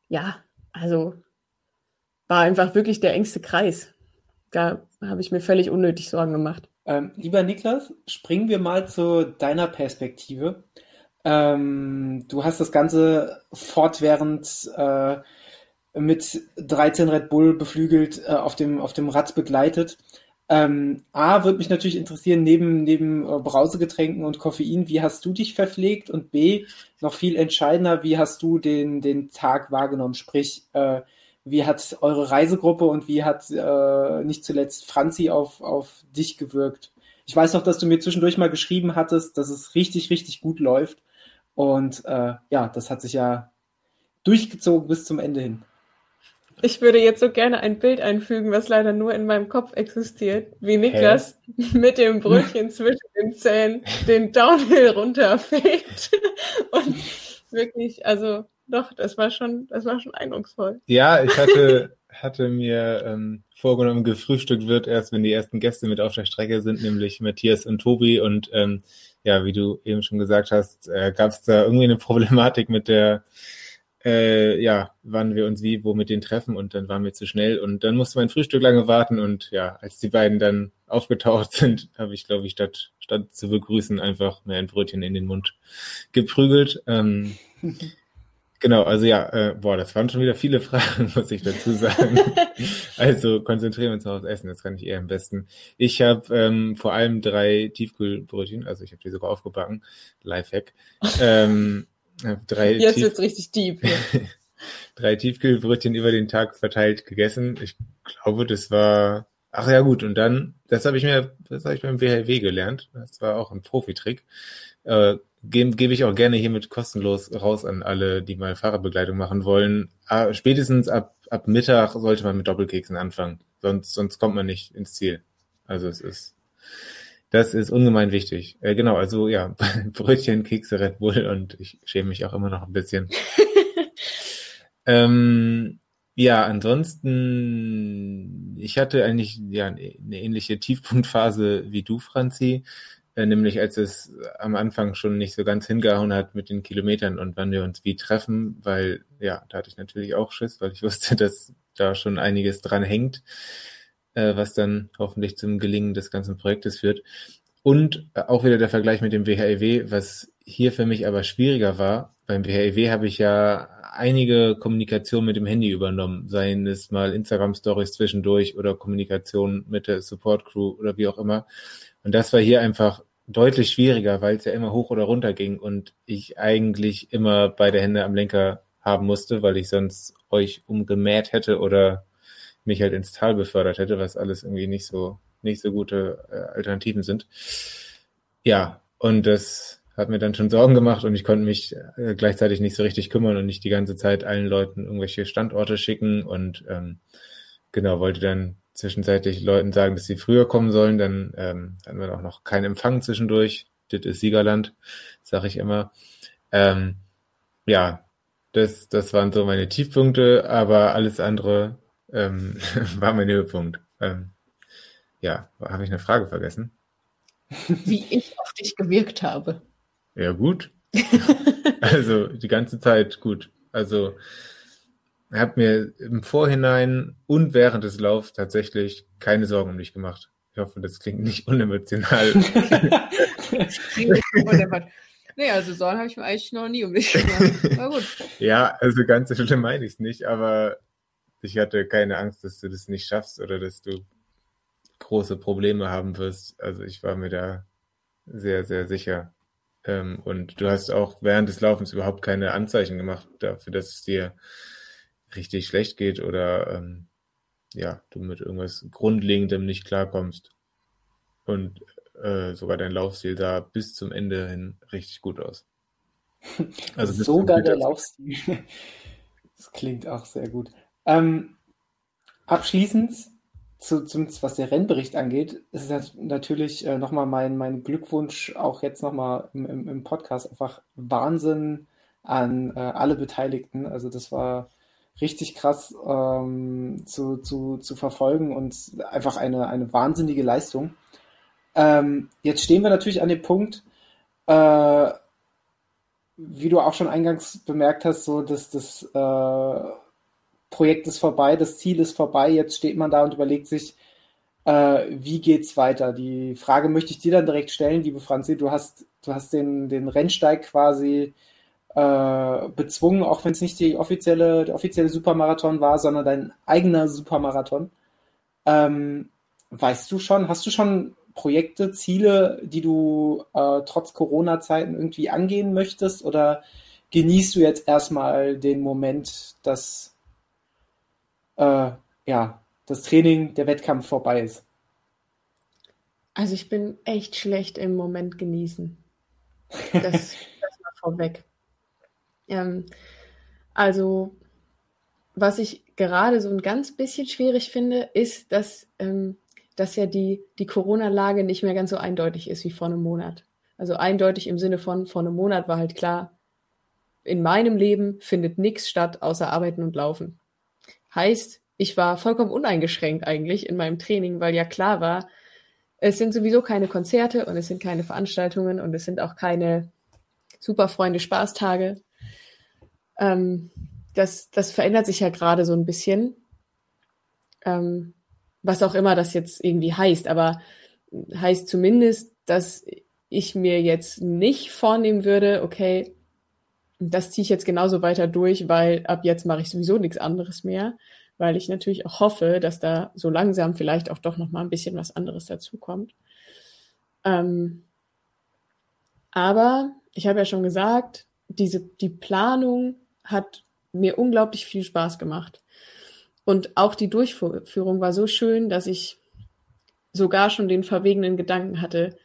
ja, also war einfach wirklich der engste Kreis. Da habe ich mir völlig unnötig Sorgen gemacht. Ähm, lieber Niklas, springen wir mal zu deiner Perspektive. Ähm, du hast das Ganze fortwährend äh, mit 13 Red Bull beflügelt äh, auf, dem, auf dem Rad begleitet. Ähm, A, würde mich natürlich interessieren, neben, neben äh, Brausegetränken und Koffein, wie hast du dich verpflegt? Und B, noch viel entscheidender, wie hast du den, den Tag wahrgenommen? Sprich, äh, wie hat eure Reisegruppe und wie hat äh, nicht zuletzt Franzi auf, auf dich gewirkt? Ich weiß noch, dass du mir zwischendurch mal geschrieben hattest, dass es richtig, richtig gut läuft. Und äh, ja, das hat sich ja durchgezogen bis zum Ende hin. Ich würde jetzt so gerne ein Bild einfügen, was leider nur in meinem Kopf existiert, wie Niklas Hä? mit dem Brötchen zwischen den Zähnen den Downhill runterfegt. Und wirklich, also doch, das war schon, das war schon eindrucksvoll. Ja, ich hatte, hatte mir ähm, vorgenommen, gefrühstückt wird erst, wenn die ersten Gäste mit auf der Strecke sind, nämlich Matthias und Tobi und ähm, ja, wie du eben schon gesagt hast, äh, gab es da irgendwie eine Problematik mit der, äh, ja, wann wir uns wie, wo mit denen treffen und dann waren wir zu schnell und dann musste mein Frühstück lange warten und ja, als die beiden dann aufgetaucht sind, habe ich, glaube ich, statt, statt zu begrüßen einfach mir ein Brötchen in den Mund geprügelt. Ähm, Genau, also ja, äh, boah, das waren schon wieder viele Fragen, muss ich dazu sagen. also konzentrieren wir uns noch aufs Essen, das kann ich eher am besten. Ich habe ähm, vor allem drei Tiefkühlbrötchen, also ich habe die sogar aufgebacken, Lifehack. Ähm, drei Jetzt Tief wird's richtig deep. drei Tiefkühlbrötchen über den Tag verteilt gegessen. Ich glaube, das war, ach ja gut, und dann, das habe ich mir, das habe ich beim WHW gelernt. Das war auch ein Profitrick. Äh, gebe geb ich auch gerne hiermit kostenlos raus an alle, die mal Fahrradbegleitung machen wollen. Ah, spätestens ab, ab Mittag sollte man mit Doppelkeksen anfangen. Sonst, sonst kommt man nicht ins Ziel. Also es ist, das ist ungemein wichtig. Äh, genau, also ja, Brötchen, Kekse, Red Bull und ich schäme mich auch immer noch ein bisschen. ähm, Ja, ansonsten, ich hatte eigentlich ja eine ähnliche Tiefpunktphase wie du, Franzi, nämlich als es am Anfang schon nicht so ganz hingehauen hat mit den Kilometern und wann wir uns wie treffen, weil ja, da hatte ich natürlich auch Schiss, weil ich wusste, dass da schon einiges dran hängt, äh, was dann hoffentlich zum Gelingen des ganzen Projektes führt. Und äh, auch wieder der Vergleich mit dem WHIW, was hier für mich aber schwieriger war. Beim WHIW habe ich ja einige Kommunikation mit dem Handy übernommen, seien es mal Instagram-Stories zwischendurch oder Kommunikation mit der Support-Crew oder wie auch immer. Und das war hier einfach deutlich schwieriger, weil es ja immer hoch oder runter ging und ich eigentlich immer beide Hände am Lenker haben musste, weil ich sonst euch umgemäht hätte oder mich halt ins Tal befördert hätte, was alles irgendwie nicht so nicht so gute äh, Alternativen sind. Ja, und das hat mir dann schon Sorgen gemacht und ich konnte mich äh, gleichzeitig nicht so richtig kümmern und nicht die ganze Zeit allen Leuten irgendwelche Standorte schicken und ähm, genau, wollte dann zwischenzeitlich Leuten sagen, dass sie früher kommen sollen. Dann ähm, hatten wir auch noch keinen Empfang zwischendurch. Das ist Siegerland, sage ich immer. Ähm, ja, das, das waren so meine Tiefpunkte, aber alles andere ähm, war mein Höhepunkt. Ähm, ja, habe ich eine Frage vergessen? Wie ich auf dich gewirkt habe. Ja, gut. also die ganze Zeit gut. Also habe mir im Vorhinein und während des Laufs tatsächlich keine Sorgen um dich gemacht. Ich hoffe, das klingt nicht unemotional. nee, also Sorgen habe ich mir eigentlich noch nie um dich gemacht. Aber gut. Ja, also ganz so schlimm meine ich es nicht, aber ich hatte keine Angst, dass du das nicht schaffst oder dass du große Probleme haben wirst. Also ich war mir da sehr, sehr sicher. Ähm, und du hast auch während des Laufens überhaupt keine Anzeichen gemacht dafür, dass es dir richtig schlecht geht oder ähm, ja, du mit irgendwas Grundlegendem nicht klarkommst. Und äh, sogar dein Laufstil sah bis zum Ende hin richtig gut aus. Also sogar der Laufstil. Das klingt auch sehr gut. Ähm, abschließend zu, zum, was der Rennbericht angeht, ist es natürlich äh, nochmal mein, mein Glückwunsch, auch jetzt nochmal im, im, im Podcast, einfach Wahnsinn an äh, alle Beteiligten. Also das war richtig krass ähm, zu, zu, zu verfolgen und einfach eine, eine wahnsinnige Leistung. Ähm, jetzt stehen wir natürlich an dem Punkt, äh, wie du auch schon eingangs bemerkt hast, so dass das äh, Projekt ist vorbei, das Ziel ist vorbei, jetzt steht man da und überlegt sich, äh, wie geht's weiter? Die Frage möchte ich dir dann direkt stellen, liebe Franzi. Du hast, du hast den, den Rennsteig quasi äh, bezwungen, auch wenn es nicht die offizielle, der offizielle Supermarathon war, sondern dein eigener Supermarathon. Ähm, weißt du schon, hast du schon Projekte, Ziele, die du äh, trotz Corona-Zeiten irgendwie angehen möchtest? Oder genießt du jetzt erstmal den Moment, dass äh, ja, das Training, der Wettkampf vorbei ist? Also ich bin echt schlecht im Moment genießen. Das, das mal vorweg. Ähm, also was ich gerade so ein ganz bisschen schwierig finde, ist, dass, ähm, dass ja die, die Corona-Lage nicht mehr ganz so eindeutig ist wie vor einem Monat. Also eindeutig im Sinne von, vor einem Monat war halt klar, in meinem Leben findet nichts statt außer Arbeiten und Laufen. Heißt, ich war vollkommen uneingeschränkt eigentlich in meinem Training, weil ja klar war, es sind sowieso keine Konzerte und es sind keine Veranstaltungen und es sind auch keine Superfreunde Spaßtage. Ähm, das, das verändert sich ja gerade so ein bisschen. Ähm, was auch immer das jetzt irgendwie heißt, aber heißt zumindest, dass ich mir jetzt nicht vornehmen würde, okay, das ziehe ich jetzt genauso weiter durch, weil ab jetzt mache ich sowieso nichts anderes mehr, weil ich natürlich auch hoffe, dass da so langsam vielleicht auch doch noch mal ein bisschen was anderes dazukommt. Ähm, aber ich habe ja schon gesagt, diese die Planung hat mir unglaublich viel Spaß gemacht und auch die Durchführung war so schön, dass ich sogar schon den verwegenen Gedanken hatte,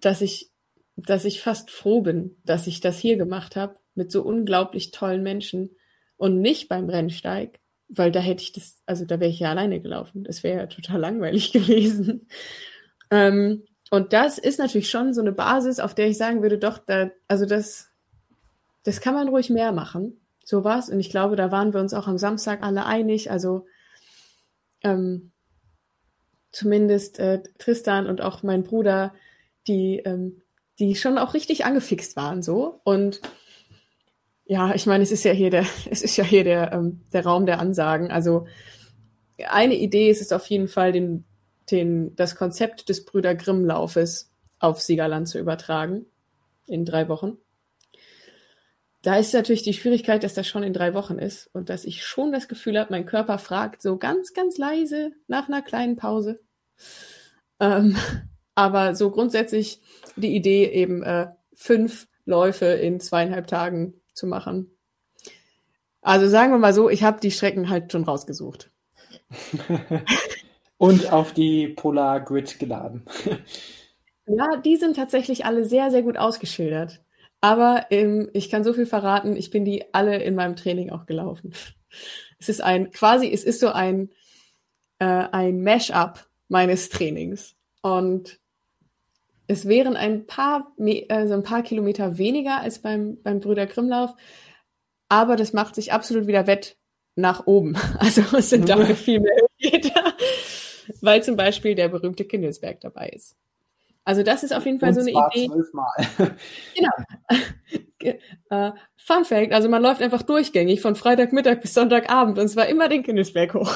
dass ich dass ich fast froh bin, dass ich das hier gemacht habe mit so unglaublich tollen Menschen und nicht beim Rennsteig, weil da hätte ich das, also da wäre ich ja alleine gelaufen. Das wäre ja total langweilig gewesen. Ähm, und das ist natürlich schon so eine Basis, auf der ich sagen würde, doch, da, also das, das kann man ruhig mehr machen. Sowas. Und ich glaube, da waren wir uns auch am Samstag alle einig. Also ähm, zumindest äh, Tristan und auch mein Bruder, die, ähm, die schon auch richtig angefixt waren so. Und ja, ich meine, es ist ja hier der, es ist ja hier der, ähm, der Raum der Ansagen. Also eine Idee ist es auf jeden Fall, den, den, das Konzept des Brüder Grimm-Laufes auf Siegerland zu übertragen in drei Wochen. Da ist natürlich die Schwierigkeit, dass das schon in drei Wochen ist und dass ich schon das Gefühl habe, mein Körper fragt so ganz, ganz leise nach einer kleinen Pause. Ähm, aber so grundsätzlich die Idee eben äh, fünf Läufe in zweieinhalb Tagen zu machen. Also sagen wir mal so, ich habe die Strecken halt schon rausgesucht. Und auf die Polar Grid geladen. ja, die sind tatsächlich alle sehr, sehr gut ausgeschildert. Aber ähm, ich kann so viel verraten, ich bin die alle in meinem Training auch gelaufen. Es ist ein, quasi, es ist so ein, äh, ein Mash-up meines Trainings. Und es wären ein paar, also ein paar Kilometer weniger als beim, beim Brüder Grimmlauf, aber das macht sich absolut wieder wett nach oben. Also es sind dafür viel mehr Höhenmeter, weil zum Beispiel der berühmte Kindelsberg dabei ist. Also das ist auf jeden Fall so eine Idee. Zwölfmal. genau. uh, Fun Fact, also man läuft einfach durchgängig von Freitagmittag bis Sonntagabend und zwar immer den Kindelsberg hoch.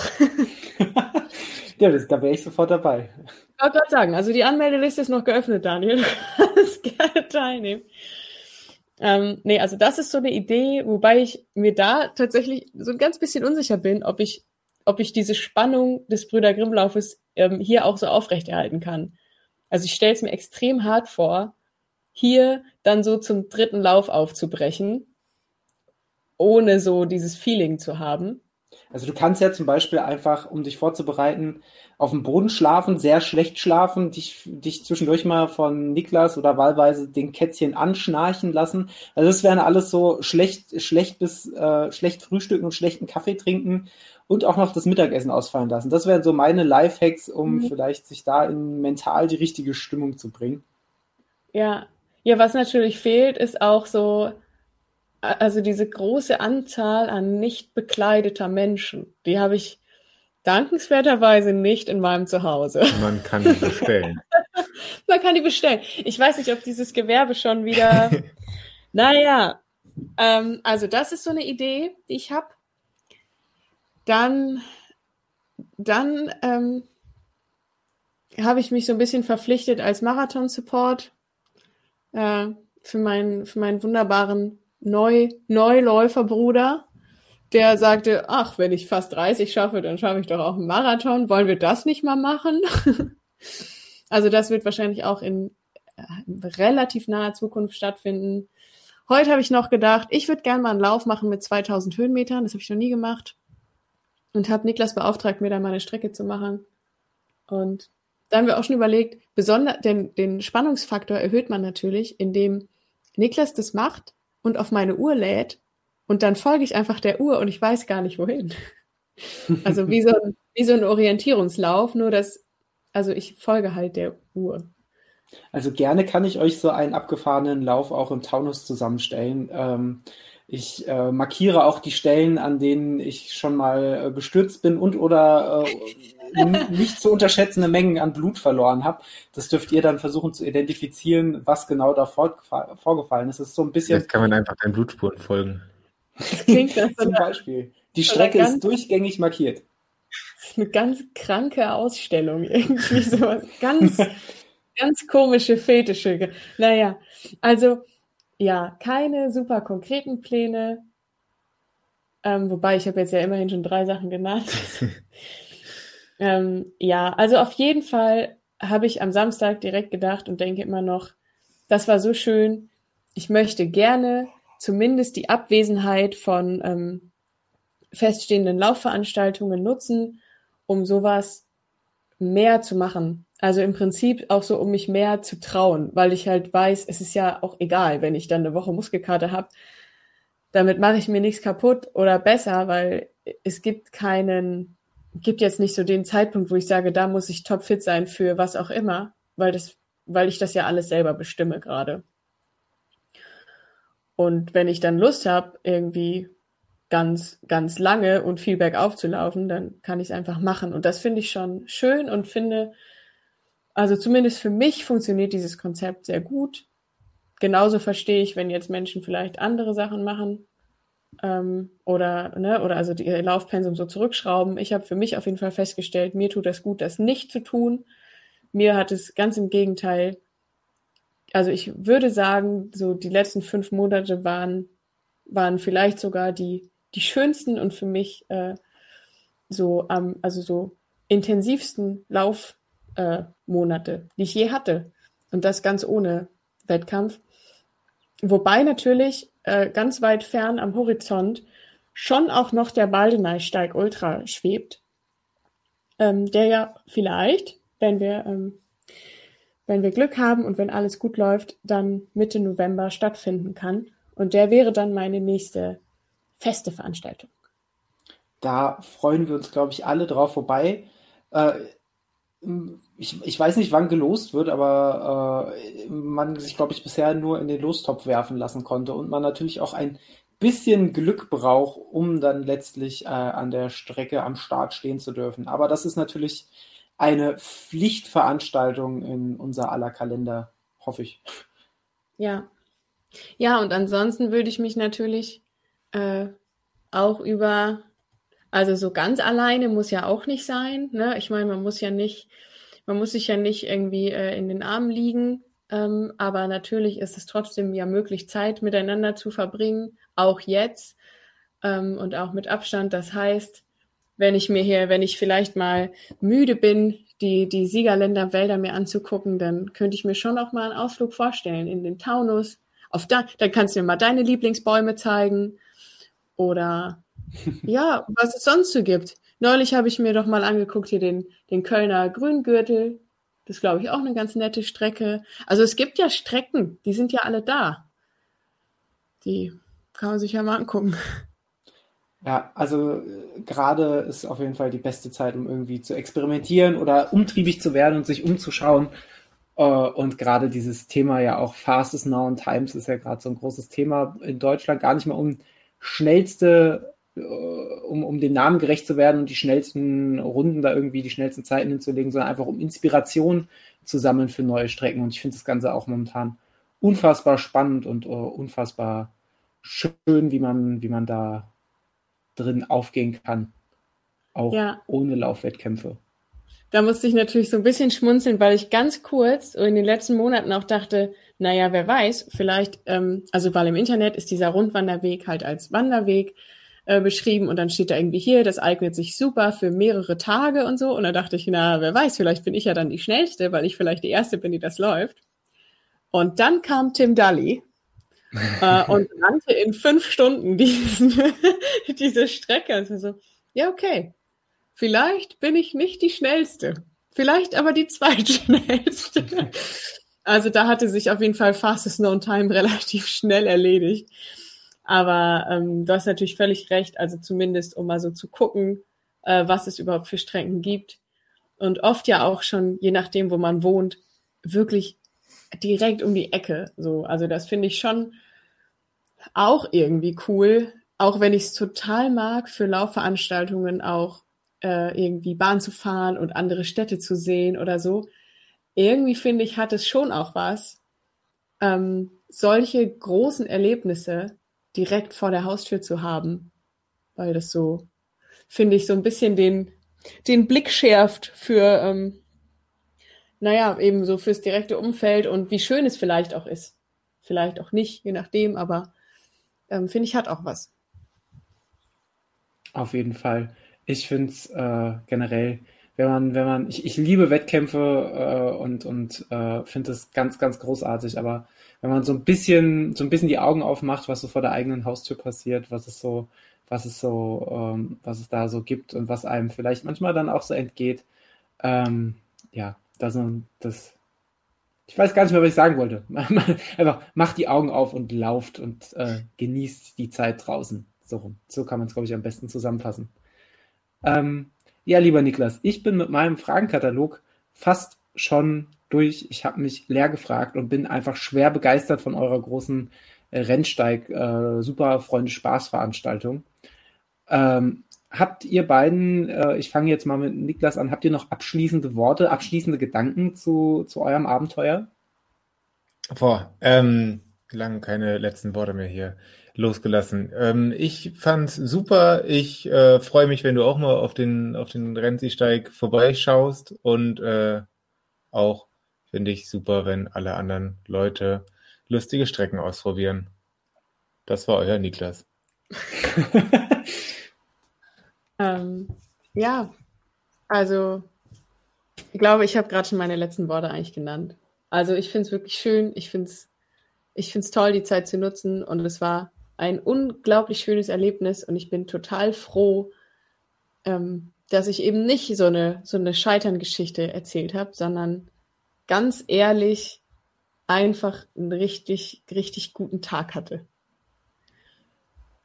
ja, das, da wäre ich sofort dabei. Ich wollte gerade sagen, also die Anmeldeliste ist noch geöffnet, Daniel. Du kannst gerne teilnehmen. Ähm, nee, also das ist so eine Idee, wobei ich mir da tatsächlich so ein ganz bisschen unsicher bin, ob ich, ob ich diese Spannung des Brüder Grimmlaufes ähm, hier auch so aufrechterhalten kann. Also ich stelle es mir extrem hart vor, hier dann so zum dritten Lauf aufzubrechen, ohne so dieses Feeling zu haben. Also du kannst ja zum Beispiel einfach, um dich vorzubereiten, auf dem Boden schlafen, sehr schlecht schlafen, dich, dich zwischendurch mal von Niklas oder wahlweise den Kätzchen anschnarchen lassen. Also das wären alles so schlecht, schlecht bis äh, schlecht frühstücken und schlechten Kaffee trinken und auch noch das Mittagessen ausfallen lassen. Das wären so meine Lifehacks, um mhm. vielleicht sich da in mental die richtige Stimmung zu bringen. Ja, ja, was natürlich fehlt, ist auch so, also diese große Anzahl an nicht bekleideter Menschen. Die habe ich dankenswerterweise nicht in meinem Zuhause. Man kann die bestellen. Man kann die bestellen. Ich weiß nicht, ob dieses Gewerbe schon wieder. naja, ähm, also das ist so eine Idee, die ich habe. Dann, dann ähm, habe ich mich so ein bisschen verpflichtet als Marathon-Support äh, für, meinen, für meinen wunderbaren Neu Neuläuferbruder, der sagte, ach, wenn ich fast 30 schaffe, dann schaffe ich doch auch einen Marathon. Wollen wir das nicht mal machen? also das wird wahrscheinlich auch in äh, relativ naher Zukunft stattfinden. Heute habe ich noch gedacht, ich würde gerne mal einen Lauf machen mit 2000 Höhenmetern. Das habe ich noch nie gemacht und habe Niklas beauftragt, mir da mal eine Strecke zu machen. Und da haben wir auch schon überlegt, besonders den, den Spannungsfaktor erhöht man natürlich, indem Niklas das macht und auf meine Uhr lädt und dann folge ich einfach der Uhr und ich weiß gar nicht wohin. Also wie so, ein, wie so ein Orientierungslauf, nur dass, also ich folge halt der Uhr. Also gerne kann ich euch so einen abgefahrenen Lauf auch im Taunus zusammenstellen. Ähm, ich äh, markiere auch die Stellen, an denen ich schon mal äh, gestürzt bin und oder äh, nicht zu unterschätzende Mengen an Blut verloren habe. Das dürft ihr dann versuchen zu identifizieren, was genau da vorgefallen ist. Das ist so ein bisschen. Jetzt kann man einfach deinen Blutspuren folgen. klingt das Zum Beispiel. Die Strecke ist durchgängig markiert. Eine ganz kranke Ausstellung, irgendwie so ganz, ganz komische Fetische. Naja, also ja, keine super konkreten Pläne. Ähm, wobei ich habe jetzt ja immerhin schon drei Sachen genannt. ähm, ja, also auf jeden Fall habe ich am Samstag direkt gedacht und denke immer noch, das war so schön. Ich möchte gerne zumindest die Abwesenheit von ähm, feststehenden Laufveranstaltungen nutzen, um sowas mehr zu machen. Also im Prinzip auch so, um mich mehr zu trauen, weil ich halt weiß, es ist ja auch egal, wenn ich dann eine Woche Muskelkarte habe. Damit mache ich mir nichts kaputt oder besser, weil es gibt keinen, gibt jetzt nicht so den Zeitpunkt, wo ich sage, da muss ich topfit sein für was auch immer, weil das, weil ich das ja alles selber bestimme gerade. Und wenn ich dann Lust habe, irgendwie ganz, ganz lange und viel bergauf zu laufen, dann kann ich es einfach machen. Und das finde ich schon schön und finde, also zumindest für mich funktioniert dieses Konzept sehr gut. Genauso verstehe ich, wenn jetzt Menschen vielleicht andere Sachen machen ähm, oder, ne, oder also ihr Laufpensum so zurückschrauben. Ich habe für mich auf jeden Fall festgestellt, mir tut das gut, das nicht zu tun. Mir hat es ganz im Gegenteil, also ich würde sagen, so die letzten fünf Monate waren, waren vielleicht sogar die die schönsten und für mich äh, so am, also so intensivsten Laufmonate, äh, die ich je hatte. Und das ganz ohne Wettkampf. Wobei natürlich äh, ganz weit fern am Horizont schon auch noch der Baldeneysteig Ultra schwebt, ähm, der ja vielleicht, wenn wir, ähm, wenn wir Glück haben und wenn alles gut läuft, dann Mitte November stattfinden kann. Und der wäre dann meine nächste feste Veranstaltung. Da freuen wir uns, glaube ich, alle drauf. Wobei, äh, ich, ich weiß nicht, wann gelost wird, aber äh, man sich, glaube ich, bisher nur in den Lostopf werfen lassen konnte und man natürlich auch ein bisschen Glück braucht, um dann letztlich äh, an der Strecke am Start stehen zu dürfen. Aber das ist natürlich eine Pflichtveranstaltung in unser aller Kalender, hoffe ich. Ja. Ja, und ansonsten würde ich mich natürlich äh, auch über, also so ganz alleine muss ja auch nicht sein. Ne? Ich meine, man muss ja nicht, man muss sich ja nicht irgendwie äh, in den Armen liegen, ähm, aber natürlich ist es trotzdem ja möglich, Zeit miteinander zu verbringen, auch jetzt ähm, und auch mit Abstand. Das heißt, wenn ich mir hier, wenn ich vielleicht mal müde bin, die, die Siegerländer mir anzugucken, dann könnte ich mir schon auch mal einen Ausflug vorstellen in den Taunus. Auf da, dann kannst du mir mal deine Lieblingsbäume zeigen oder ja, was es sonst so gibt. Neulich habe ich mir doch mal angeguckt hier den, den Kölner Grüngürtel. Das ist, glaube ich, auch eine ganz nette Strecke. Also es gibt ja Strecken, die sind ja alle da. Die kann man sich ja mal angucken. Ja, also äh, gerade ist auf jeden Fall die beste Zeit, um irgendwie zu experimentieren oder umtriebig zu werden und sich umzuschauen. Äh, und gerade dieses Thema ja auch Fastest Now and Times ist ja gerade so ein großes Thema in Deutschland, gar nicht mehr um schnellste, um, um dem Namen gerecht zu werden und die schnellsten Runden da irgendwie, die schnellsten Zeiten hinzulegen, sondern einfach um Inspiration zu sammeln für neue Strecken. Und ich finde das Ganze auch momentan unfassbar spannend und uh, unfassbar schön, wie man, wie man da drin aufgehen kann. Auch ja. ohne Laufwettkämpfe. Da musste ich natürlich so ein bisschen schmunzeln, weil ich ganz kurz in den letzten Monaten auch dachte, naja, wer weiß, vielleicht, ähm, also weil im Internet ist dieser Rundwanderweg halt als Wanderweg äh, beschrieben und dann steht da irgendwie hier, das eignet sich super für mehrere Tage und so. Und da dachte ich, na, wer weiß, vielleicht bin ich ja dann die Schnellste, weil ich vielleicht die Erste bin, die das läuft. Und dann kam Tim Daly äh, und rannte in fünf Stunden diesen, diese Strecke. Und so, ja, okay, Vielleicht bin ich nicht die schnellste, vielleicht aber die zweitschnellste. also da hatte sich auf jeden Fall Fastest Known Time relativ schnell erledigt. Aber ähm, du hast natürlich völlig recht, also zumindest um mal so zu gucken, äh, was es überhaupt für Strecken gibt. Und oft ja auch schon, je nachdem, wo man wohnt, wirklich direkt um die Ecke. So, also das finde ich schon auch irgendwie cool, auch wenn ich es total mag, für Laufveranstaltungen auch äh, irgendwie Bahn zu fahren und andere Städte zu sehen oder so. Irgendwie finde ich, hat es schon auch was, ähm, solche großen Erlebnisse direkt vor der Haustür zu haben, weil das so, finde ich, so ein bisschen den, den Blick schärft für, ähm, naja, eben so fürs direkte Umfeld und wie schön es vielleicht auch ist. Vielleicht auch nicht, je nachdem, aber ähm, finde ich, hat auch was. Auf jeden Fall ich finde es äh, generell, wenn man, wenn man, ich, ich liebe Wettkämpfe äh, und, und äh, finde es ganz, ganz großartig, aber wenn man so ein bisschen, so ein bisschen die Augen aufmacht, was so vor der eigenen Haustür passiert, was es so, was es so, ähm, was es da so gibt und was einem vielleicht manchmal dann auch so entgeht, ähm, ja, das, das, ich weiß gar nicht mehr, was ich sagen wollte. Einfach macht die Augen auf und lauft und äh, genießt die Zeit draußen. So rum. So kann man es, glaube ich, am besten zusammenfassen. Ähm, ja, lieber Niklas, ich bin mit meinem Fragenkatalog fast schon durch. Ich habe mich leer gefragt und bin einfach schwer begeistert von eurer großen äh, Rennsteig, äh, super Freunde Spaßveranstaltung. Ähm, habt ihr beiden, äh, ich fange jetzt mal mit Niklas an, habt ihr noch abschließende Worte, abschließende Gedanken zu, zu eurem Abenteuer? Boah, ähm, lang keine letzten Worte mehr hier losgelassen. Ähm, ich fand's super. Ich äh, freue mich, wenn du auch mal auf den, auf den Rennsiesteig vorbeischaust und äh, auch finde ich super, wenn alle anderen Leute lustige Strecken ausprobieren. Das war euer Niklas. ähm, ja, also ich glaube, ich habe gerade schon meine letzten Worte eigentlich genannt. Also ich finde es wirklich schön, ich finde es ich find's toll, die Zeit zu nutzen und es war ein unglaublich schönes Erlebnis und ich bin total froh, ähm, dass ich eben nicht so eine, so eine Scheitern-Geschichte erzählt habe, sondern ganz ehrlich einfach einen richtig, richtig guten Tag hatte.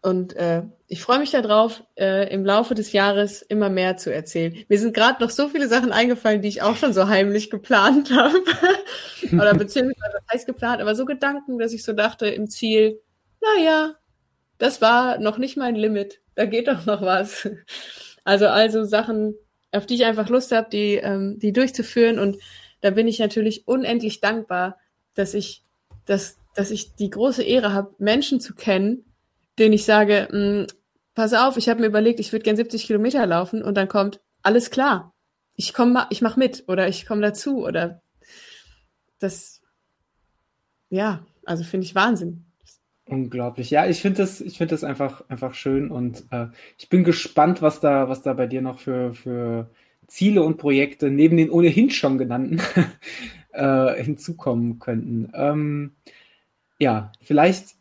Und äh, ich freue mich darauf, äh, im Laufe des Jahres immer mehr zu erzählen. Mir sind gerade noch so viele Sachen eingefallen, die ich auch schon so heimlich geplant habe. Oder beziehungsweise, was heißt geplant, aber so Gedanken, dass ich so dachte im Ziel, naja, das war noch nicht mein Limit. Da geht doch noch was. Also, also Sachen, auf die ich einfach Lust habe, die, ähm, die durchzuführen. Und da bin ich natürlich unendlich dankbar, dass ich, dass, dass ich die große Ehre habe, Menschen zu kennen, denen ich sage, mh, hm, pass auf, ich habe mir überlegt, ich würde gern 70 Kilometer laufen und dann kommt, alles klar, ich komme, ich mach mit oder ich komme dazu oder das, ja, also finde ich Wahnsinn. Unglaublich. Ja, ich finde das, ich finde das einfach, einfach schön und äh, ich bin gespannt, was da, was da bei dir noch für, für Ziele und Projekte neben den ohnehin schon genannten äh, hinzukommen könnten. Ähm, ja, vielleicht,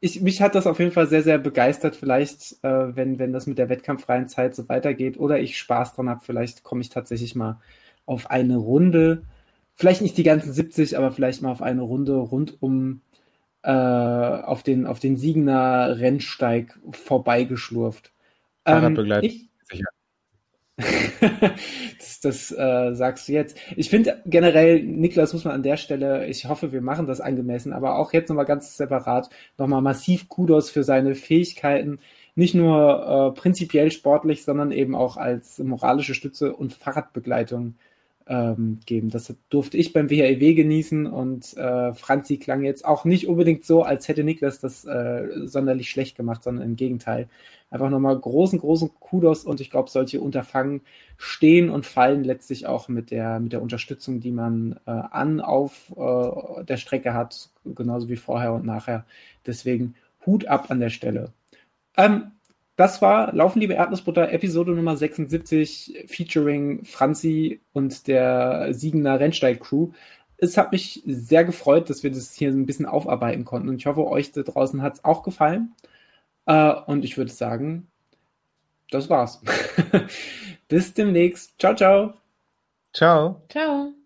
ich, mich hat das auf jeden Fall sehr, sehr begeistert. Vielleicht, äh, wenn, wenn das mit der wettkampffreien Zeit so weitergeht oder ich Spaß dran habe, vielleicht komme ich tatsächlich mal auf eine Runde. Vielleicht nicht die ganzen 70, aber vielleicht mal auf eine Runde rund um äh, auf den, auf den Siegener Rennsteig vorbeigeschlurft. Fahrradbegleitung, ähm, sicher. das das äh, sagst du jetzt. Ich finde generell, Niklas muss man an der Stelle, ich hoffe, wir machen das angemessen, aber auch jetzt nochmal ganz separat, nochmal massiv Kudos für seine Fähigkeiten, nicht nur äh, prinzipiell sportlich, sondern eben auch als moralische Stütze und Fahrradbegleitung ähm, geben. Das durfte ich beim WHEW genießen und äh, Franzi klang jetzt auch nicht unbedingt so, als hätte Niklas das äh, sonderlich schlecht gemacht, sondern im Gegenteil. Einfach nochmal großen, großen Kudos und ich glaube, solche Unterfangen stehen und fallen letztlich auch mit der, mit der Unterstützung, die man äh, an, auf äh, der Strecke hat, genauso wie vorher und nachher. Deswegen Hut ab an der Stelle. Ähm, das war Laufen, liebe Erdnussbutter, Episode Nummer 76, featuring Franzi und der Siegener Rennsteig-Crew. Es hat mich sehr gefreut, dass wir das hier ein bisschen aufarbeiten konnten und ich hoffe, euch da draußen hat es auch gefallen. Äh, und ich würde sagen, das war's. Bis demnächst. Ciao, ciao. Ciao. Ciao.